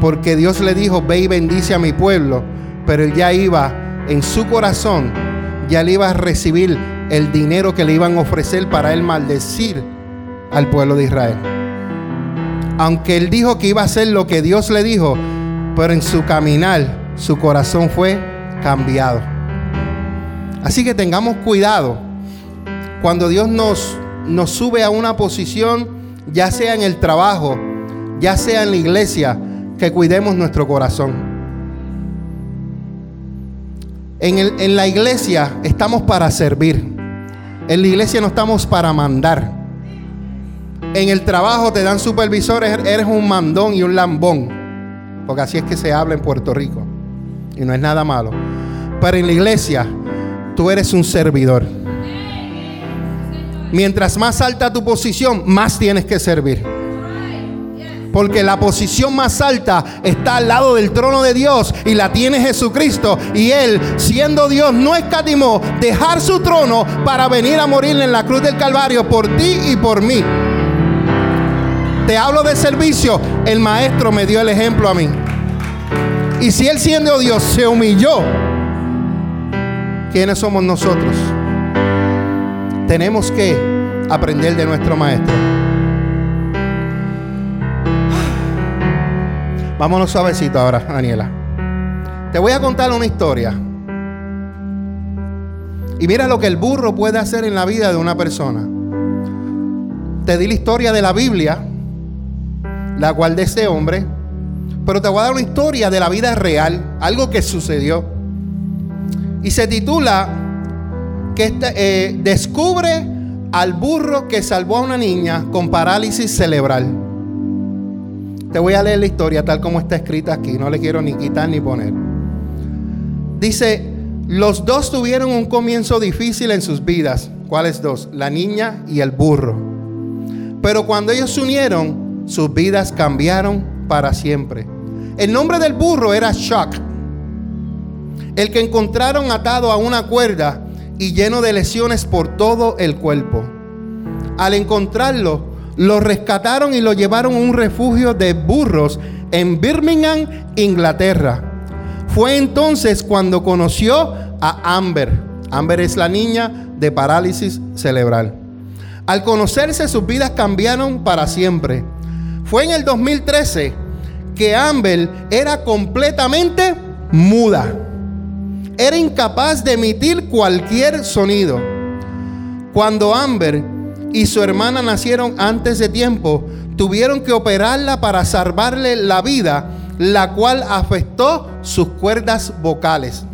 porque Dios le dijo, ve y bendice a mi pueblo, pero él ya iba en su corazón, ya le iba a recibir el dinero que le iban a ofrecer para él maldecir al pueblo de Israel. Aunque él dijo que iba a hacer lo que Dios le dijo, pero en su caminar su corazón fue cambiado. Así que tengamos cuidado cuando Dios nos, nos sube a una posición, ya sea en el trabajo, ya sea en la iglesia, que cuidemos nuestro corazón. En, en la iglesia estamos para servir. En la iglesia no estamos para mandar. En el trabajo te dan supervisores, eres un mandón y un lambón. Porque así es que se habla en Puerto Rico. Y no es nada malo. Pero en la iglesia tú eres un servidor. Mientras más alta tu posición, más tienes que servir. Porque la posición más alta está al lado del trono de Dios y la tiene Jesucristo. Y Él, siendo Dios, no escatimó dejar su trono para venir a morir en la cruz del Calvario por ti y por mí. Te hablo de servicio. El Maestro me dio el ejemplo a mí. Y si Él siendo Dios se humilló ¿Quiénes somos nosotros? Tenemos que aprender de nuestro maestro. Vámonos suavecito ahora, Daniela. Te voy a contar una historia. Y mira lo que el burro puede hacer en la vida de una persona. Te di la historia de la Biblia, la cual de este hombre, pero te voy a dar una historia de la vida real, algo que sucedió. Y se titula que este, eh, descubre al burro que salvó a una niña con parálisis cerebral. Te voy a leer la historia tal como está escrita aquí, no le quiero ni quitar ni poner. Dice, los dos tuvieron un comienzo difícil en sus vidas. ¿Cuáles dos? La niña y el burro. Pero cuando ellos se unieron, sus vidas cambiaron para siempre. El nombre del burro era Shock el que encontraron atado a una cuerda y lleno de lesiones por todo el cuerpo. Al encontrarlo, lo rescataron y lo llevaron a un refugio de burros en Birmingham, Inglaterra. Fue entonces cuando conoció a Amber. Amber es la niña de parálisis cerebral. Al conocerse sus vidas cambiaron para siempre. Fue en el 2013 que Amber era completamente muda era incapaz de emitir cualquier sonido. Cuando Amber y su hermana nacieron antes de tiempo, tuvieron que operarla para salvarle la vida, la cual afectó sus cuerdas vocales.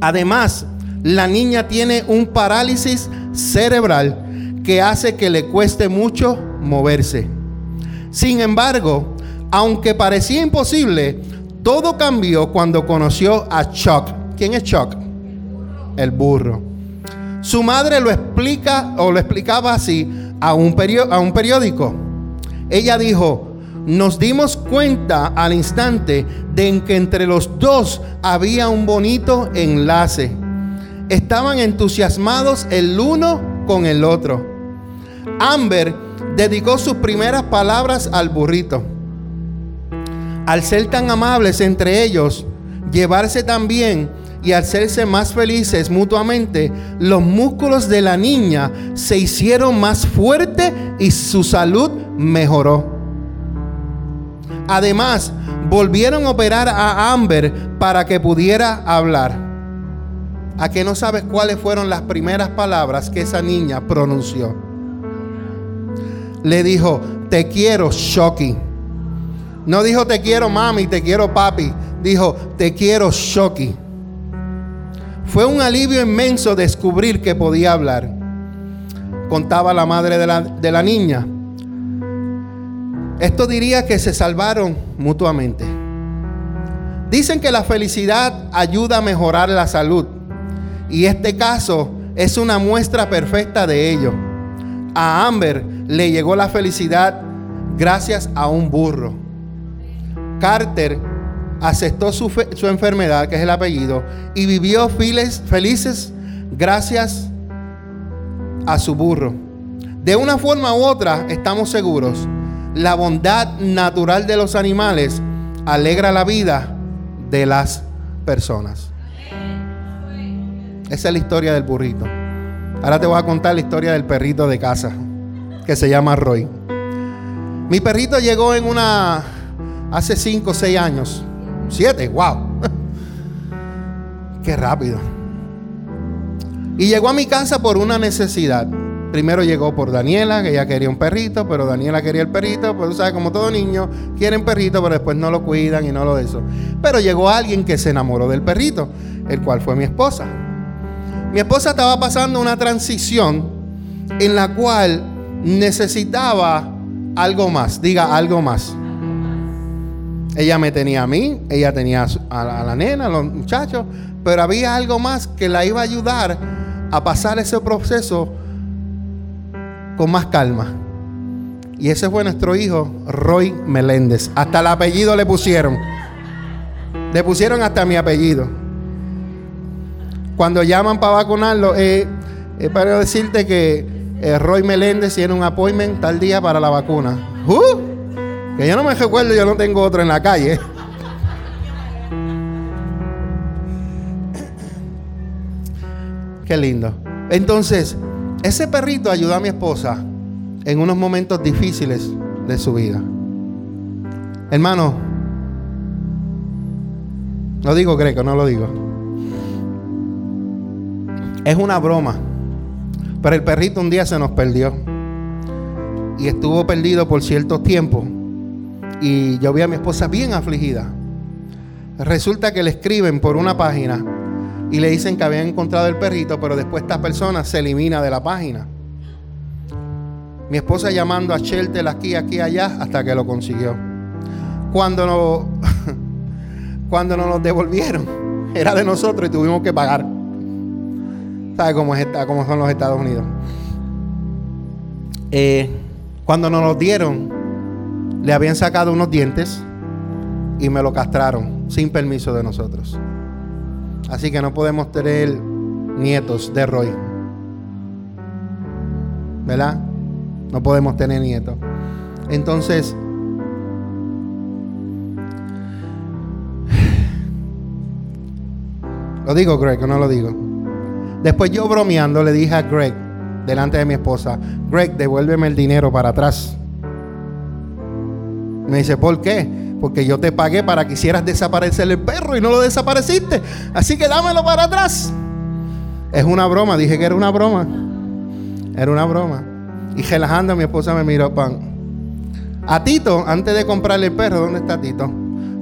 Además, la niña tiene un parálisis cerebral que hace que le cueste mucho moverse. Sin embargo, aunque parecía imposible, todo cambió cuando conoció a Chuck. ¿Quién es Chuck? El burro. Su madre lo explica o lo explicaba así a un, a un periódico. Ella dijo, nos dimos cuenta al instante de que entre los dos había un bonito enlace. Estaban entusiasmados el uno con el otro. Amber dedicó sus primeras palabras al burrito. Al ser tan amables entre ellos, llevarse tan bien y hacerse más felices mutuamente, los músculos de la niña se hicieron más fuertes y su salud mejoró. Además, volvieron a operar a Amber para que pudiera hablar. ¿A que no sabes cuáles fueron las primeras palabras que esa niña pronunció? Le dijo, te quiero, Shoki. No dijo te quiero mami, te quiero papi. Dijo te quiero Shoki. Fue un alivio inmenso descubrir que podía hablar. Contaba la madre de la, de la niña. Esto diría que se salvaron mutuamente. Dicen que la felicidad ayuda a mejorar la salud. Y este caso es una muestra perfecta de ello. A Amber le llegó la felicidad gracias a un burro. Carter aceptó su, enfermedad, que es el apellido, y vivió felices gracias a su burro. De una forma u otra, estamos seguros, la bondad natural de los animales alegra la vida de las personas. Esa es la historia del burrito. Ahora te voy a contar la historia del perrito de casa, que se llama Roy. Mi perrito llegó en una hace 5 o 6 años. 7, wow. Qué rápido. Y llegó a mi casa por una necesidad. Primero llegó por Daniela, que ella quería un perrito, pero Daniela quería el perrito, pues tú sabes, como todo niño, quieren perrito, pero después no lo cuidan y no lo de eso. Pero llegó alguien que se enamoró del perrito, el cual fue mi esposa. Mi esposa estaba pasando una transición en la cual necesitaba algo más, diga algo más. Ella me tenía a mí, ella tenía a la, nena, a los muchachos, pero había algo más que la iba a ayudar a pasar ese proceso con más calma. Y ese fue nuestro hijo, Roy Meléndez. Hasta el apellido le pusieron. Le pusieron hasta mi apellido. Cuando llaman para vacunarlo, es para decirte que eh, Roy Meléndez tiene un appointment tal día para la vacuna. Que yo no me recuerdo, yo no tengo otro en la calle. Qué lindo. Entonces, ese perrito ayudó a mi esposa en unos momentos difíciles de su vida. Hermano, no digo greco, no lo digo. Es una broma. Pero el perrito un día se nos perdió. Y estuvo perdido por cierto tiempo. Y yo vi a mi esposa bien afligida. Resulta que le escriben por una página y le dicen que habían encontrado el perrito, pero después esta persona se elimina de la página. Mi esposa llamando a Shelter aquí, aquí, allá, hasta que lo consiguió. Cuando, no, cuando nos lo devolvieron, era de nosotros y tuvimos que pagar. ¿Sabe cómo, es, cómo son los Estados Unidos? Eh, cuando nos lo dieron, le habían sacado unos dientes y me lo castraron sin permiso de nosotros. Así que no podemos tener nietos de Roy. ¿Verdad? No podemos tener nietos. Entonces, ¿lo digo Greg o no lo digo? Después yo bromeando le dije a Greg, delante de mi esposa, Greg, devuélveme el dinero para atrás. Me dice, ¿por qué? Porque yo te pagué para que hicieras desaparecer el perro y no lo desapareciste. Así que dámelo para atrás. Es una broma, dije que era una broma. Era una broma. Y relajando, mi esposa me miró, pan. A Tito, antes de comprarle el perro, ¿dónde está Tito?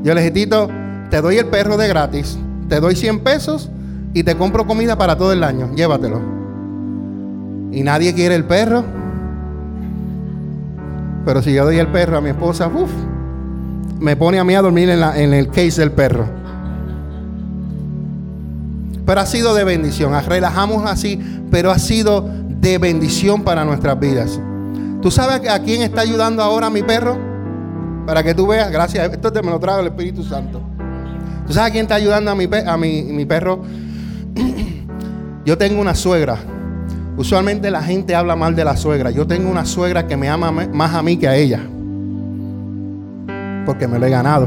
Yo le dije, Tito, te doy el perro de gratis, te doy 100 pesos y te compro comida para todo el año, llévatelo. Y nadie quiere el perro. Pero si yo doy el perro a mi esposa, uff, me pone a mí a dormir en, en el case del perro. Pero ha sido de bendición. Relajamos así, pero ha sido de bendición para nuestras vidas. ¿Tú sabes a quién está ayudando ahora mi perro? Para que tú veas, gracias. Esto te me lo trago el Espíritu Santo. ¿Tú sabes a quién está ayudando a mi, a mi, mi perro? Yo tengo una suegra. Usualmente la gente habla mal de la suegra. Yo tengo una suegra que me ama más a mí que a ella. Porque me lo he ganado.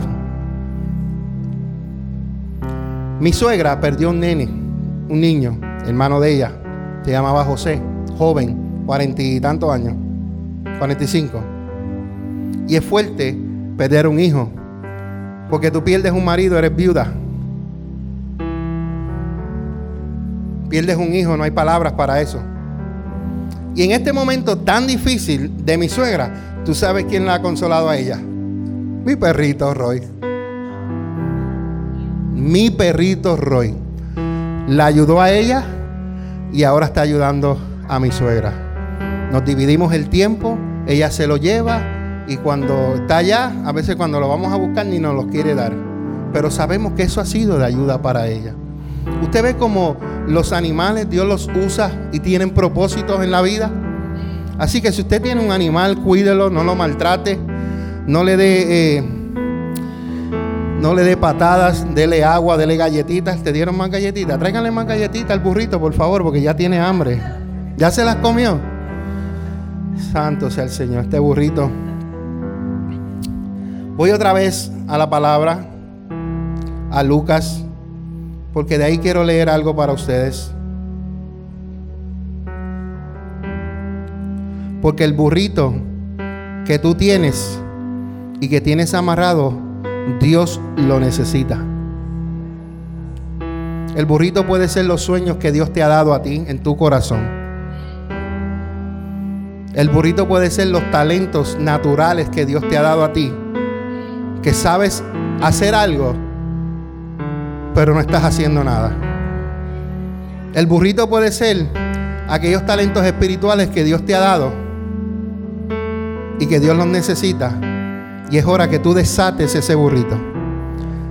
Mi suegra perdió un nene, un niño, hermano de ella. Se llamaba José, joven, cuarenta y tantos años, cuarenta y cinco. Y es fuerte perder un hijo. Porque tú pierdes un marido, eres viuda. Pierdes un hijo, no hay palabras para eso. Y en este momento tan difícil de mi suegra, ¿tú sabes quién la ha consolado a ella? Mi perrito Roy mi perrito Roy. La ayudó a ella y ahora está ayudando a mi suegra. Nos dividimos el tiempo, ella se lo lleva y cuando está allá, a veces cuando lo vamos a buscar ni nos lo quiere dar. Pero sabemos que eso ha sido de ayuda para ella. Usted ve como los animales Dios los usa y tienen propósitos en la vida. Así que si usted tiene un animal, cuídelo, no lo maltrate, no le dé... Eh, no le dé patadas, dele agua, dele galletitas. ¿Te dieron más galletitas? Tráiganle más galletitas al burrito, por favor, porque ya tiene hambre. ¿Ya se las comió? Santo sea el Señor, este burrito. Voy otra vez a la palabra, a Lucas, porque de ahí quiero leer algo para ustedes. Porque el burrito que tú tienes y que tienes amarrado Dios lo necesita. El burrito puede ser los sueños que Dios te ha dado a ti en tu corazón. El burrito puede ser los talentos naturales que Dios te ha dado a ti. Que sabes hacer algo, pero no estás haciendo nada. El burrito puede ser aquellos talentos espirituales que Dios te ha dado y que Dios los necesita y es hora que tú desates ese burrito.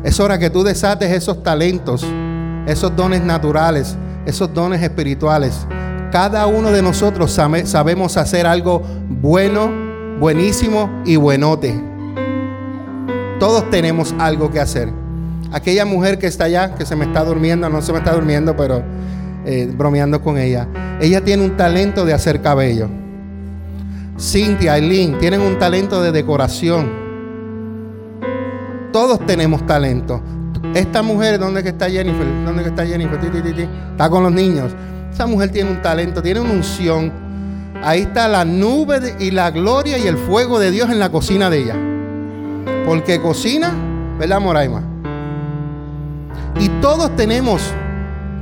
Es hora que tú desates esos talentos, esos dones naturales, esos dones espirituales. Cada uno de nosotros sabemos hacer algo bueno, buenísimo y buenote. Todos tenemos algo que hacer. Aquella mujer que está allá, que se me está durmiendo, no se me está durmiendo, pero eh, bromeando con ella. Ella tiene un talento de hacer cabello. Cynthia, Eileen, tienen un talento de decoración. Todos tenemos talento. Esta mujer, ¿dónde que está Jennifer? ¿Dónde que está Jennifer? Está con los niños. Esa mujer tiene un talento, tiene una unción. Ahí está la nube y la gloria y el fuego de Dios en la cocina de ella. Porque cocina, ¿verdad, Moraima? Y todos tenemos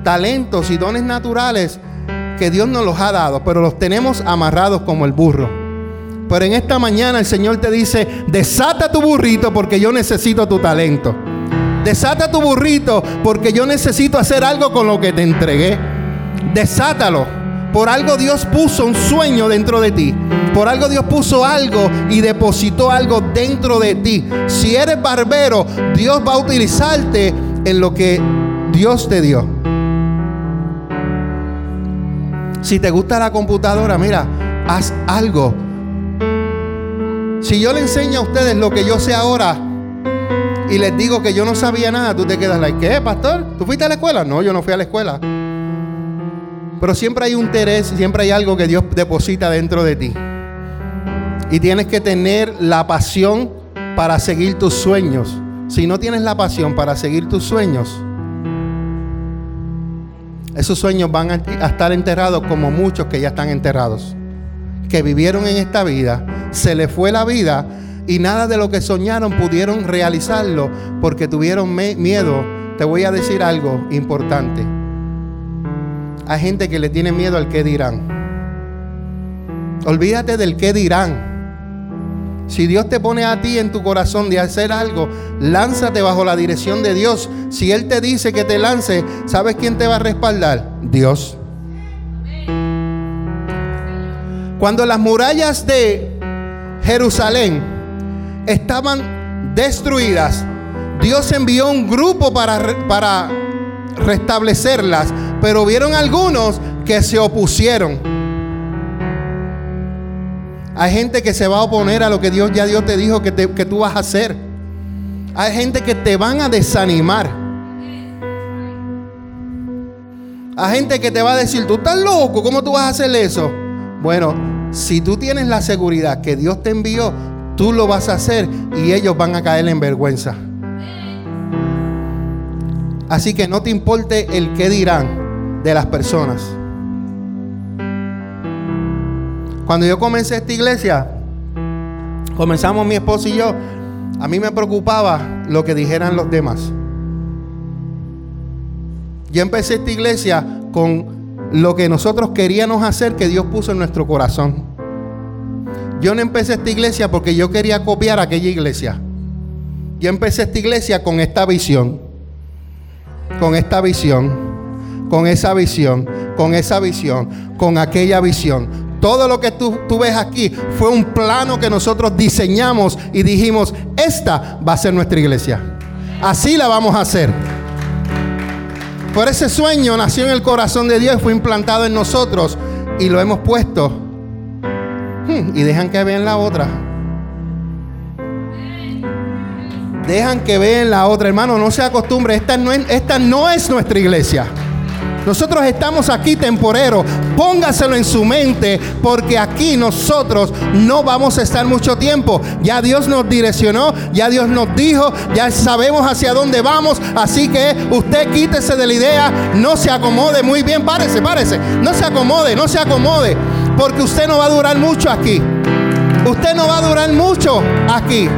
talentos y dones naturales que Dios nos los ha dado, pero los tenemos amarrados como el burro. Pero en esta mañana el Señor te dice, desata tu burrito porque yo necesito tu talento. Desata tu burrito porque yo necesito hacer algo con lo que te entregué. Desátalo. Por algo Dios puso un sueño dentro de ti. Por algo Dios puso algo y depositó algo dentro de ti. Si eres barbero, Dios va a utilizarte en lo que Dios te dio. Si te gusta la computadora, mira, haz algo si yo le enseño a ustedes lo que yo sé ahora y les digo que yo no sabía nada, tú te quedas like, ¿qué, pastor? ¿Tú fuiste a la escuela? No, yo no fui a la escuela. Pero siempre hay un interés, siempre hay algo que Dios deposita dentro de ti. Y tienes que tener la pasión para seguir tus sueños. Si no tienes la pasión para seguir tus sueños, esos sueños van a estar enterrados como muchos que ya están enterrados que vivieron en esta vida, se les fue la vida y nada de lo que soñaron pudieron realizarlo porque tuvieron miedo. Te voy a decir algo importante. Hay gente que le tiene miedo al que dirán. Olvídate del qué dirán. Si Dios te pone a ti en tu corazón de hacer algo, lánzate bajo la dirección de Dios. Si Él te dice que te lance, ¿sabes quién te va a respaldar? Dios. Cuando las murallas de Jerusalén estaban destruidas, Dios envió un grupo para, para restablecerlas, pero vieron algunos que se opusieron. Hay gente que se va a oponer a lo que Dios ya Dios te dijo que, que tú vas a hacer. Hay gente que te van a desanimar. Hay gente que te va a decir, tú estás loco, ¿cómo tú vas a hacer eso? Bueno, si tú tienes la seguridad que Dios te envió, tú lo vas a hacer y ellos van a caer en vergüenza. Así que no te importe el qué dirán de las personas. Cuando yo comencé esta iglesia, comenzamos mi esposo y yo, a mí me preocupaba lo que dijeran los demás. Yo empecé esta iglesia con lo que nosotros queríamos hacer que Dios puso en nuestro corazón. Yo no empecé esta iglesia porque yo quería copiar aquella iglesia. Yo empecé esta iglesia con esta visión, con esta visión, con esa visión, con esa visión, con aquella visión. Todo lo que tú, ves aquí fue un plano que nosotros diseñamos y dijimos, esta va a ser nuestra iglesia. Así la vamos a hacer. Por ese sueño nació en el corazón de Dios, fue implantado en nosotros y lo hemos puesto. Hmm, y dejan que vean la otra. Dejan que vean la otra, hermano. No se acostumbre. Esta no esta no es nuestra iglesia. Nosotros estamos aquí temporero. Póngaselo en su mente porque aquí nosotros no vamos a estar mucho tiempo. Ya Dios nos direccionó, ya Dios nos dijo, ya sabemos hacia dónde vamos. Así que usted quítese de la idea, no se acomode muy bien. Párese, párese. No se acomode, no se acomode. Porque usted no va a durar mucho aquí. Usted no va a durar mucho aquí.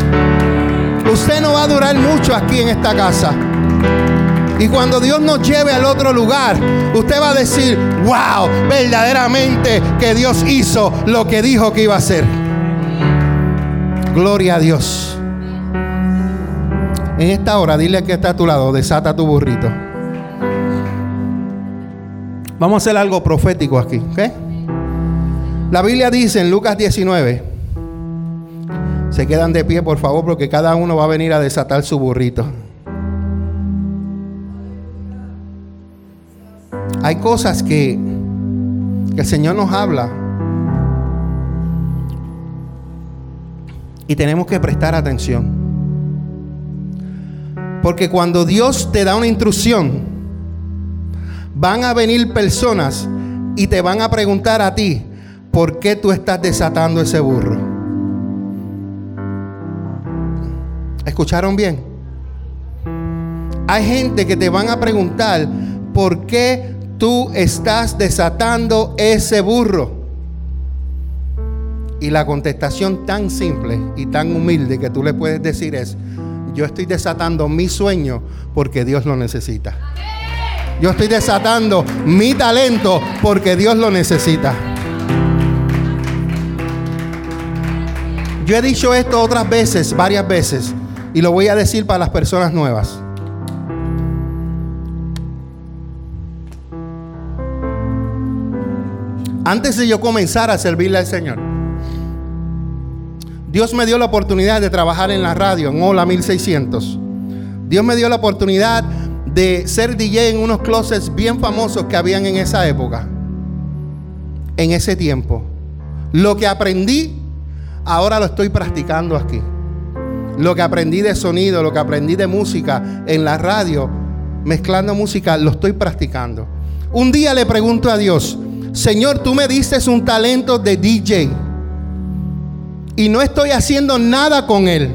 Usted no va a durar mucho aquí en esta casa. Y cuando Dios nos lleve al otro lugar, usted va a decir, wow, verdaderamente que Dios hizo lo que dijo que iba a hacer. Gloria a Dios. En esta hora, dile que está a tu lado, desata tu burrito. Vamos a hacer algo profético aquí. La Biblia dice en Lucas 19, se quedan de pie por favor porque cada uno va a venir a desatar su burrito. Hay cosas que, el Señor nos habla y tenemos que prestar atención. Porque cuando Dios te da una instrucción, van a venir personas y te van a preguntar a ti, ¿por qué tú estás desatando ese burro? ¿Escucharon bien? Hay gente que te van a preguntar, ¿por qué tú estás desatando ese burro? Y la contestación tan simple y tan humilde que tú le puedes decir es, yo estoy desatando mi sueño porque Dios lo necesita. Yo estoy desatando mi talento porque Dios lo necesita. Yo he dicho esto otras veces, varias veces, y lo voy a decir para las personas nuevas. Antes de yo comenzar a servirle al Señor, Dios me dio la oportunidad de trabajar en la radio, en Hola 1600. Dios me dio la oportunidad de ser DJ en unos closets bien famosos que habían en esa época, en ese tiempo. Lo que aprendí, ahora lo estoy practicando aquí. Lo que aprendí de sonido, lo que aprendí de música en la radio, mezclando música, lo estoy practicando. Un día le pregunto a Dios, Señor, tú me diste un talento de DJ y no estoy haciendo nada con él.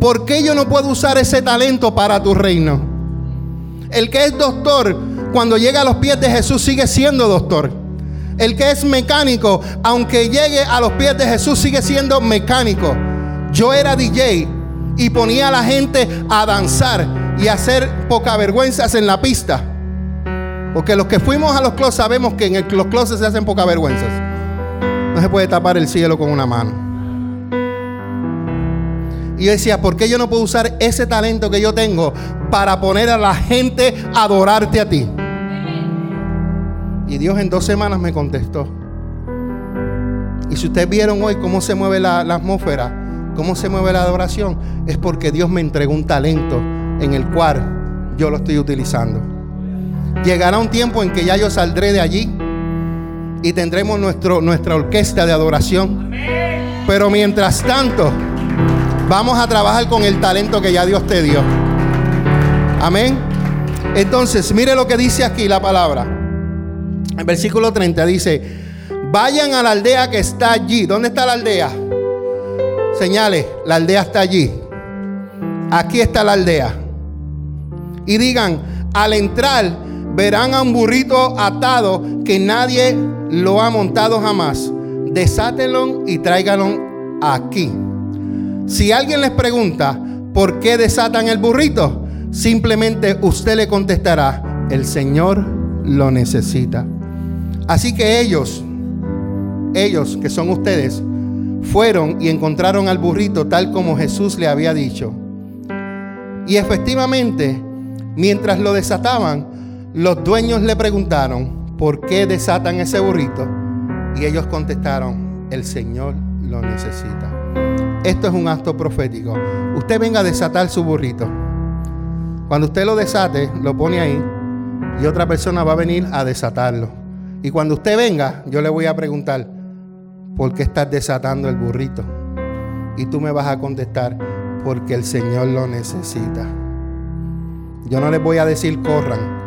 ¿Por qué yo no puedo usar ese talento para tu reino? El que es doctor, cuando llega a los pies de Jesús, sigue siendo doctor. El que es mecánico, aunque llegue a los pies de Jesús, sigue siendo mecánico. Yo era DJ y ponía a la gente a danzar y a hacer poca vergüenzas en la pista. Porque los que fuimos a los closets sabemos que en los closets se hacen poca vergüenzas. No se puede tapar el cielo con una mano. Y yo decía, ¿por qué yo no puedo usar ese talento que yo tengo para poner a la gente a adorarte a ti? Y Dios en dos semanas me contestó. Y si ustedes vieron hoy cómo se mueve la atmósfera, cómo se mueve la adoración, es porque Dios me entregó un talento en el cual yo lo estoy utilizando. Llegará un tiempo en que ya yo saldré de allí y tendremos nuestro, nuestra orquesta de adoración. Pero mientras tanto, vamos a trabajar con el talento que ya Dios te dio. Amén. Entonces, mire lo que dice aquí la palabra. En versículo 30 dice, vayan a la aldea que está allí. ¿Dónde está la aldea? Señale, la aldea está allí. Aquí está la aldea. Y digan, al entrar verán a un burrito atado que nadie lo ha montado jamás. Desátenlo y tráiganlo aquí. Si alguien les pregunta por qué desatan el burrito, simplemente usted le contestará, el Señor lo necesita. Así que ellos, ellos que son ustedes, fueron y encontraron al burrito tal como Jesús le había dicho. Y efectivamente, mientras lo desataban, los dueños le preguntaron, ¿por qué desatan ese burrito? Y ellos contestaron, el Señor lo necesita. Esto es un acto profético. Usted venga a desatar su burrito. Cuando usted lo desate, lo pone ahí y otra persona va a venir a desatarlo. Y cuando usted venga, yo le voy a preguntar, ¿por qué estás desatando el burrito? Y tú me vas a contestar, porque el Señor lo necesita. Yo no les voy a decir corran,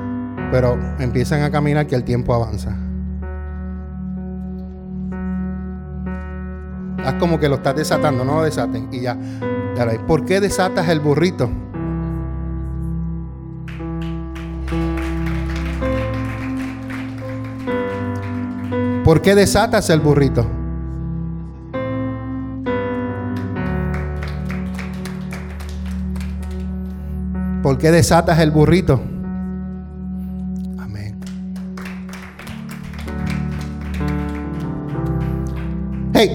pero empiezan a caminar que el tiempo avanza. Haz como que lo estás desatando, no lo desaten y ya. ¿Por qué desatas el burrito? ¿Por qué desatas el burrito? ¿Por qué desatas el burrito?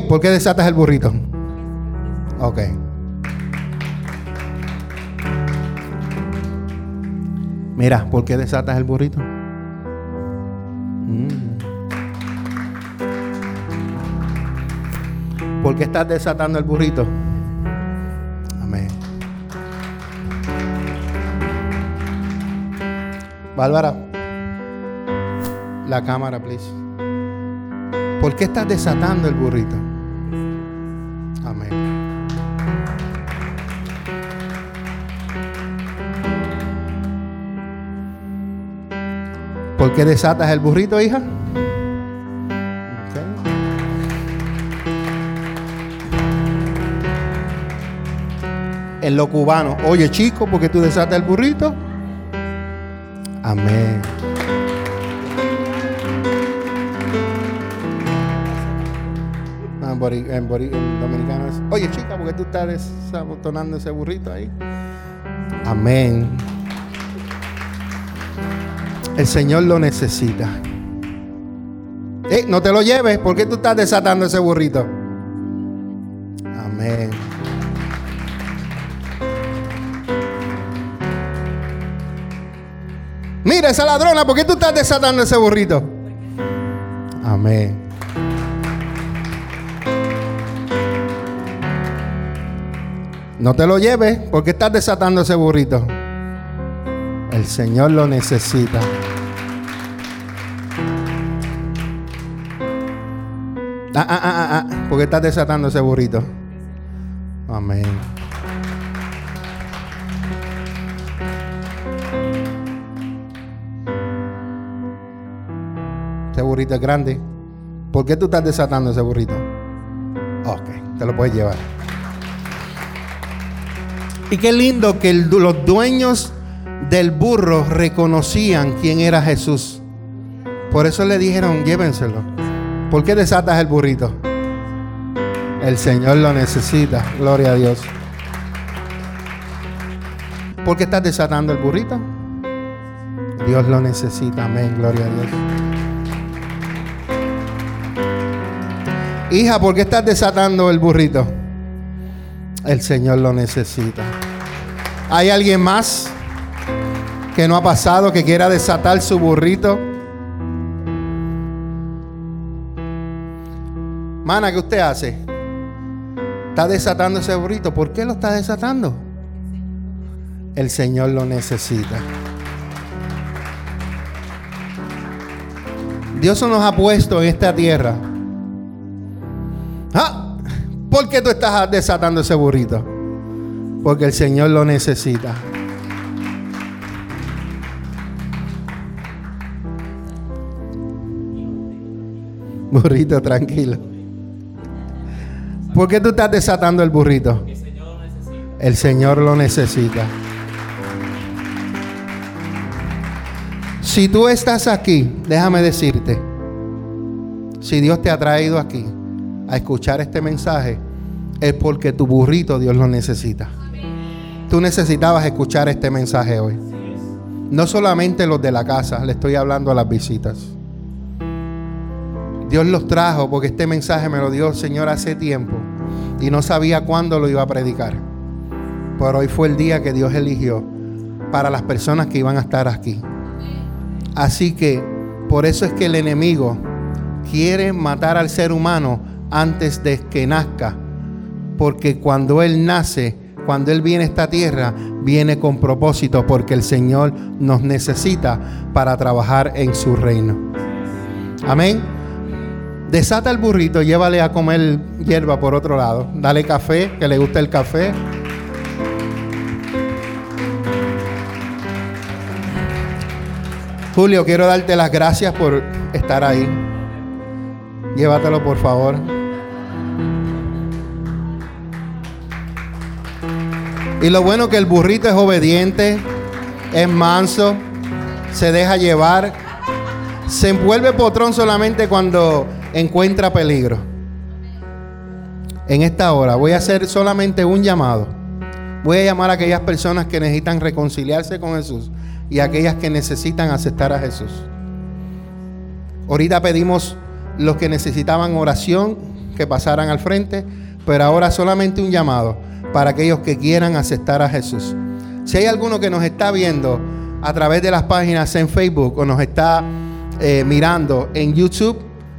¿Por qué desatas el burrito? Ok. Mira, ¿por qué desatas el burrito? Mm. ¿Por qué estás desatando el burrito? Amén. Bárbara, la cámara, please. ¿Por qué estás desatando el burrito? Amén. ¿Por qué desatas el burrito, hija? En lo cubano, oye chico, ¿por qué tú desatas el burrito? Amén. En, dominicano oye chica, ¿por qué tú estás desabotonando ese burrito ahí? Amén. El Señor lo necesita. Eh, no te lo lleves, ¿por qué tú estás desatando ese burrito? Amén. Mira esa ladrona, ¿por qué tú estás desatando ese burrito? Amén. No te lo lleves, ¿por qué estás desatando ese burrito? El Señor lo necesita. Ah, ah, ah, ah, ah. ¿Por qué estás desatando ese burrito? Amén. Ese burrito es grande. ¿Por qué tú estás desatando ese burrito? Ok, te lo puedes llevar. Y qué lindo que los dueños del burro reconocían quién era Jesús. Por eso le dijeron, llévenselo. ¿Por qué desatas el burrito? El Señor lo necesita. Gloria a Dios. ¿Por qué estás desatando el burrito? Dios lo necesita. Amén. Gloria a Dios. Hija, ¿por qué estás desatando el burrito? El Señor lo necesita. ¿Hay alguien más que no ha pasado, que quiera desatar su burrito? Mana, ¿qué usted hace? Está desatando ese burrito. ¿Por qué lo está desatando? El Señor lo necesita. Dios nos ha puesto en esta tierra. ¿Ah? ¿Por qué tú estás desatando ese burrito? Porque el Señor lo necesita. Burrito, tranquilo. ¿Por qué tú estás desatando el burrito? El Señor lo necesita. Si tú estás aquí, déjame decirte, si Dios te ha traído aquí a escuchar este mensaje, es porque tu burrito Dios lo necesita. Tú necesitabas escuchar este mensaje hoy. No solamente los de la casa, le estoy hablando a las visitas. Dios los trajo porque este mensaje me lo dio el Señor hace tiempo y no sabía cuándo lo iba a predicar. Pero hoy fue el día que Dios eligió para las personas que iban a estar aquí. Así que por eso es que el enemigo quiere matar al ser humano antes de que nazca. Porque cuando Él nace, cuando Él viene a esta tierra, viene con propósito porque el Señor nos necesita para trabajar en su reino. Amén. Desata el burrito, llévale a comer hierba por otro lado. Dale café, que le guste el café. Julio, quiero darte las gracias por estar ahí. Llévatelo, por favor. Y lo bueno que el burrito es obediente, es manso, se deja llevar, se envuelve potrón solamente cuando encuentra peligro. En esta hora voy a hacer solamente un llamado. Voy a llamar a aquellas personas que necesitan reconciliarse con Jesús y aquellas que necesitan aceptar a Jesús. Ahorita pedimos los que necesitaban oración que pasaran al frente, pero ahora solamente un llamado para aquellos que quieran aceptar a Jesús. Si hay alguno que nos está viendo a través de las páginas en Facebook o nos está eh, mirando en YouTube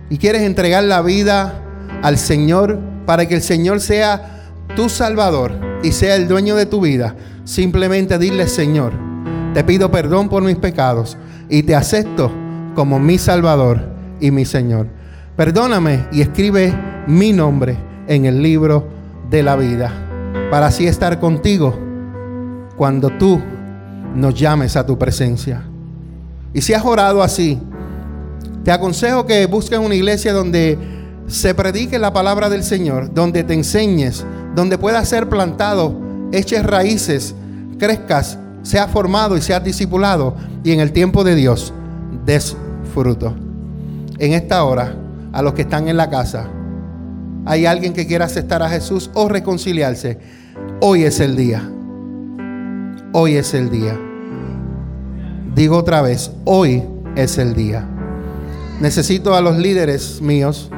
y quieres entregar la vida al Señor para que el Señor sea tu Salvador y sea el dueño de tu vida, simplemente dile Señor, te pido perdón por mis pecados y te acepto como mi Salvador y mi Señor. Perdóname y escribe mi nombre en el libro de la vida para así estar contigo cuando tú nos llames a tu presencia. Y si has orado así, te aconsejo que busques una iglesia donde se predique la palabra del Señor, donde te enseñes, donde puedas ser plantado, eches raíces, crezcas sea formado y sea discipulado y en el tiempo de Dios des fruto. En esta hora, a los que están en la casa, hay alguien que quiera aceptar a Jesús o reconciliarse. Hoy es el día. Hoy es el día. Digo otra vez, hoy es el día. Necesito a los líderes míos.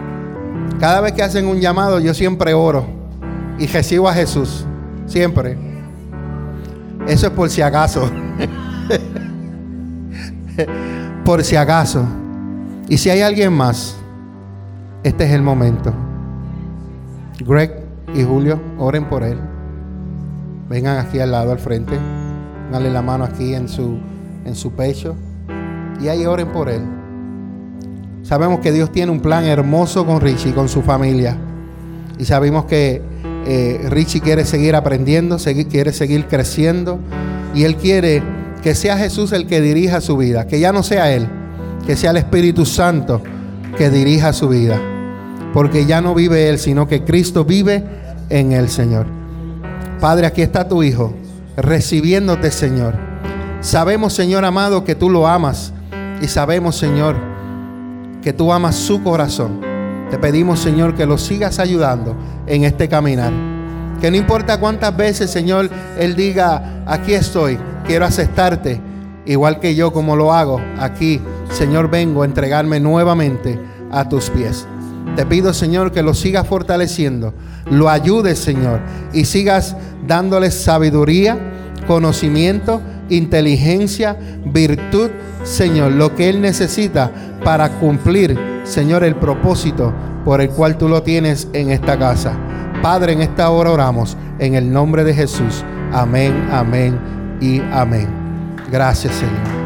Cada vez que hacen un llamado, yo siempre oro y recibo a Jesús. Siempre. Eso es por si acaso. por si acaso. Y si hay alguien más, este es el momento. Greg y Julio, oren por él. Vengan aquí al lado, al frente. Dale la mano aquí en su, en su pecho. Y ahí oren por él. Sabemos que Dios tiene un plan hermoso con Richie, con su familia. Y sabemos que eh, Richie quiere seguir aprendiendo, quiere seguir creciendo y él quiere que sea Jesús el que dirija su vida, que ya no sea él, que sea el Espíritu Santo que dirija su vida, porque ya no vive él, sino que Cristo vive en el Señor. Padre, aquí está tu Hijo, recibiéndote, Señor. Sabemos, Señor amado, que tú lo amas y sabemos, Señor, que tú amas su corazón. Te pedimos, Señor, que lo sigas ayudando en este caminar. Que no importa cuántas veces, Señor, Él diga, aquí estoy, quiero aceptarte, igual que yo como lo hago aquí, Señor, vengo a entregarme nuevamente a tus pies. Te pido, Señor, que lo sigas fortaleciendo, lo ayudes, Señor, y sigas dándoles sabiduría, conocimiento, inteligencia, virtud, Señor, lo que Él necesita para cumplir, Señor, el propósito por el cual tú lo tienes en esta casa. Padre, en esta hora oramos en el nombre de Jesús. Amén, amén y amén. Gracias, Señor.